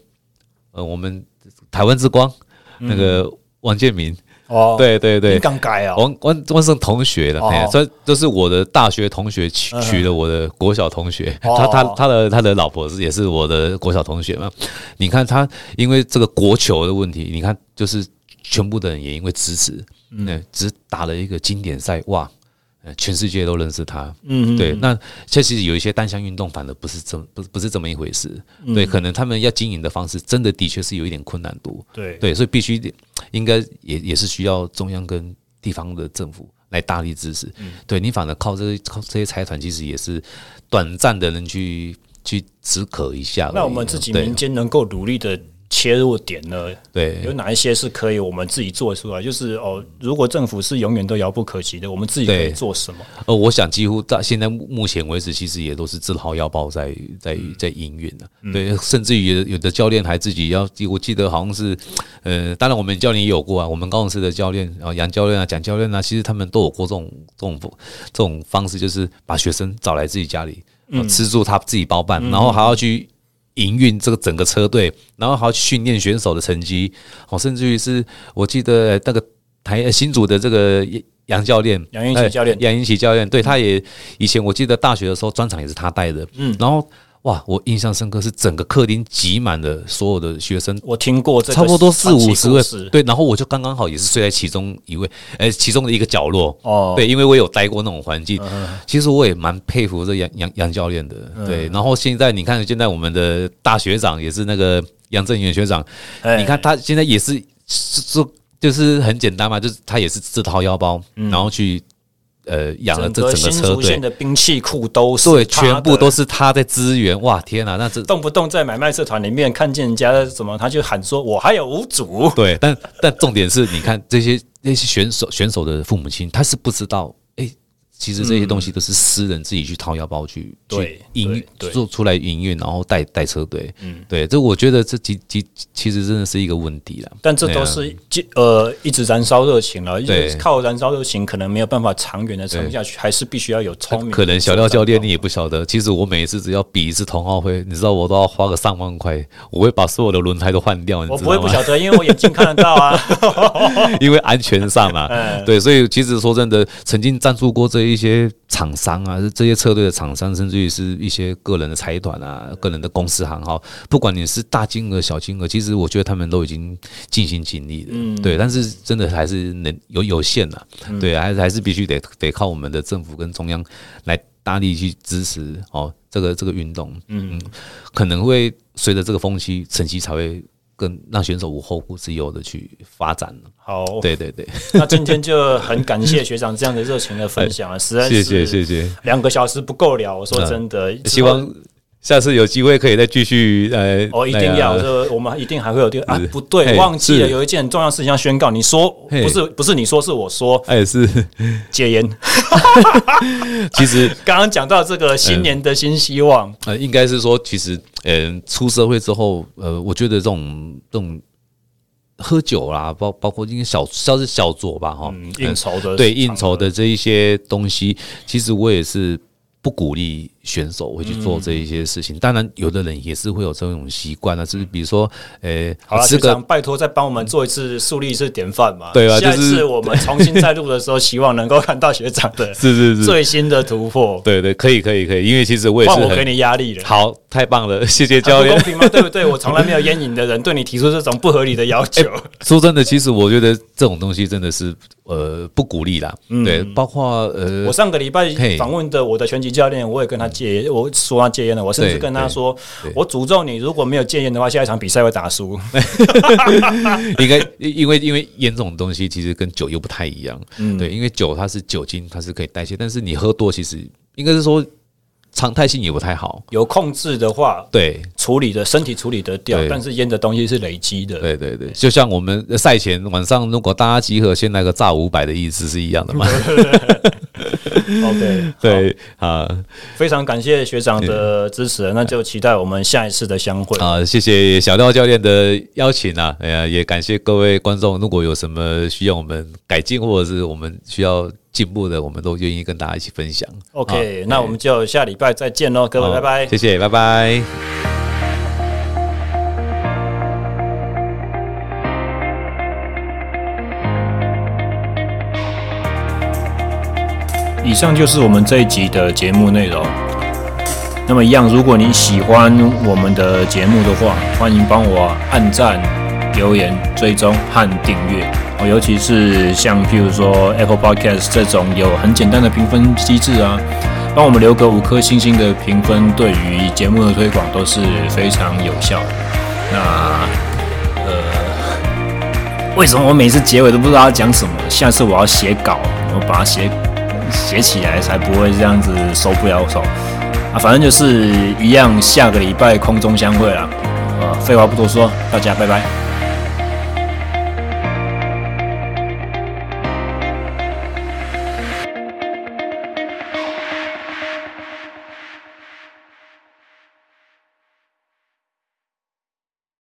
呃，我们台湾之光那个王建民哦，对对对，刚改啊，王王王胜同学的，这这是我的大学同学娶娶了我的国小同学，他他他的他的老婆是也是我的国小同学嘛。你看他因为这个国球的问题，你看就是全部的人也因为支持，嗯，只打了一个经典赛，哇。全世界都认识他，嗯，对。那确实有一些单项运动，反而不是这不不是这么一回事，对。可能他们要经营的方式，真的的确是有一点困难度，对对。所以必须应该也也是需要中央跟地方的政府来大力支持。对，你反而靠这些靠这些财团，其实也是短暂的能去去止渴一下。那我们自己民间能够努力的。切入点呢？对，有哪一些是可以我们自己做出来？就是哦，如果政府是永远都遥不可及的，我们自己可以做什么？呃，我想几乎到现在目前为止，其实也都是自掏腰包在在在营运的。对，甚至于有的教练还自己要，我记得好像是，呃，当然我们教练也有过啊，我们高雄市的教练，然后杨教练啊、蒋教练啊，其实他们都有过这种这种这种方式，就是把学生找来自己家里，吃住他自己包办，然后还要去。营运这个整个车队，然后还要训练选手的成绩，哦，甚至于是我记得那个台新组的这个杨教练，杨英奇教练，杨英奇教练，对，他也以前我记得大学的时候专场也是他带的，嗯，然后。哇，我印象深刻是整个客厅挤满了所有的学生，我听过这，差不多四五十位，对，然后我就刚刚好也是睡在其中一位，哎，其中的一个角落，哦，对，因为我有待过那种环境，其实我也蛮佩服这杨杨杨教练的，对，然后现在你看，现在我们的大学长也是那个杨振元学长，你看他现在也是是就是很简单嘛，就是他也是自掏腰包，然后去。呃，养了这整个车队的兵器库都是对，全部都是他在支援。哇，天哪，那这动不动在买卖社团里面看见人家什么，他就喊说：“我还有五组。”对，但但重点是，你看这些那些选手选手的父母亲，他是不知道。其实这些东西都是私人自己去掏腰包去去营做出来营运，然后带带车队。嗯，对，这我觉得这其其其实真的是一个问题了。但这都是呃一直燃烧热情了，对，靠燃烧热情可能没有办法长远的撑下去，还是必须要有聪明。可能小廖教练你也不晓得，其实我每一次只要比一次同奥会，你知道我都要花个上万块，我会把所有的轮胎都换掉。我不会不晓得，因为我眼睛 看得到啊，因为安全上嘛。对，所以其实说真的，曾经赞助过这一。一些厂商啊，这些车队的厂商，甚至于是一些个人的财团啊，个人的公司行号，不管你是大金额、小金额，其实我觉得他们都已经尽心尽力了。嗯，对，但是真的还是能有有限的，对，还是还是必须得得靠我们的政府跟中央来大力去支持哦，这个这个运动，嗯，可能会随着这个风气，成绩才会。跟让选手无后顾之忧的去发展了。好，对对对，那今天就很感谢学长这样的热情的分享啊，实在是谢谢谢谢，两个小时不够聊，我说真的，希望。下次有机会可以再继续呃，哦，一定要，这我们一定还会有这个啊，不对，忘记了有一件重要事情要宣告。你说不是不是你说是我说，哎是戒烟。其实 刚刚讲到这个新年的新希望，呃，应该是说其实嗯，出社会之后，呃，我觉得这种这种喝酒啦，包包括因为小小是小酌吧哈，应酬的对应酬的这一些东西，其实我也是不鼓励。选手会去做这一些事情，当然有的人也是会有这种习惯啊，就是比如说，诶，好了，学长，拜托再帮我们做一次树立一次典范嘛，对啊，下一次 我们重新再录的时候，希望能够看到学长的，是是是。最新的突破，对对，可以可以可以，因为其实我也是，我给你压力了，好，太棒了，谢谢教练，公平吗？对不对？我从来没有烟瘾的人对你提出这种不合理的要求，说真的，其实我觉得这种东西真的是呃不鼓励啦，嗯。对，包括呃，我上个礼拜访问的我的拳击教练，我也跟他借我说。他戒烟了，我甚至跟他说：“我诅咒你，如果没有戒烟的话，下一场比赛会打输。”应该因为因为烟这种东西其实跟酒又不太一样，嗯，对，因为酒它是酒精，它是可以代谢，但是你喝多，其实应该是说常态性也不太好。有控制的话，对，处理的身体处理得掉，但是烟的东西是累积的。对对对，就像我们赛前晚上如果大家集合，先来个炸五百的意思是一样的嘛。OK，对啊，非常感谢学长的支持，那就期待我们下一次的相会啊！谢谢小廖教练的邀请啊！哎呀，也感谢各位观众，如果有什么需要我们改进或者是我们需要进步的，我们都愿意跟大家一起分享。OK，那我们就下礼拜再见喽，各位，拜拜！谢谢，拜拜。以上就是我们这一集的节目内容。那么一样，如果你喜欢我们的节目的话，欢迎帮我按赞、留言、追踪和订阅。哦，尤其是像譬如说 Apple Podcast 这种有很简单的评分机制啊，帮我们留个五颗星星的评分，对于节目的推广都是非常有效的。那呃，为什么我每次结尾都不知道要讲什么？下次我要写稿，我把它写。写起来才不会这样子收不了手啊！反正就是一样，下个礼拜空中相会啦。呃废话不多说，大家拜拜。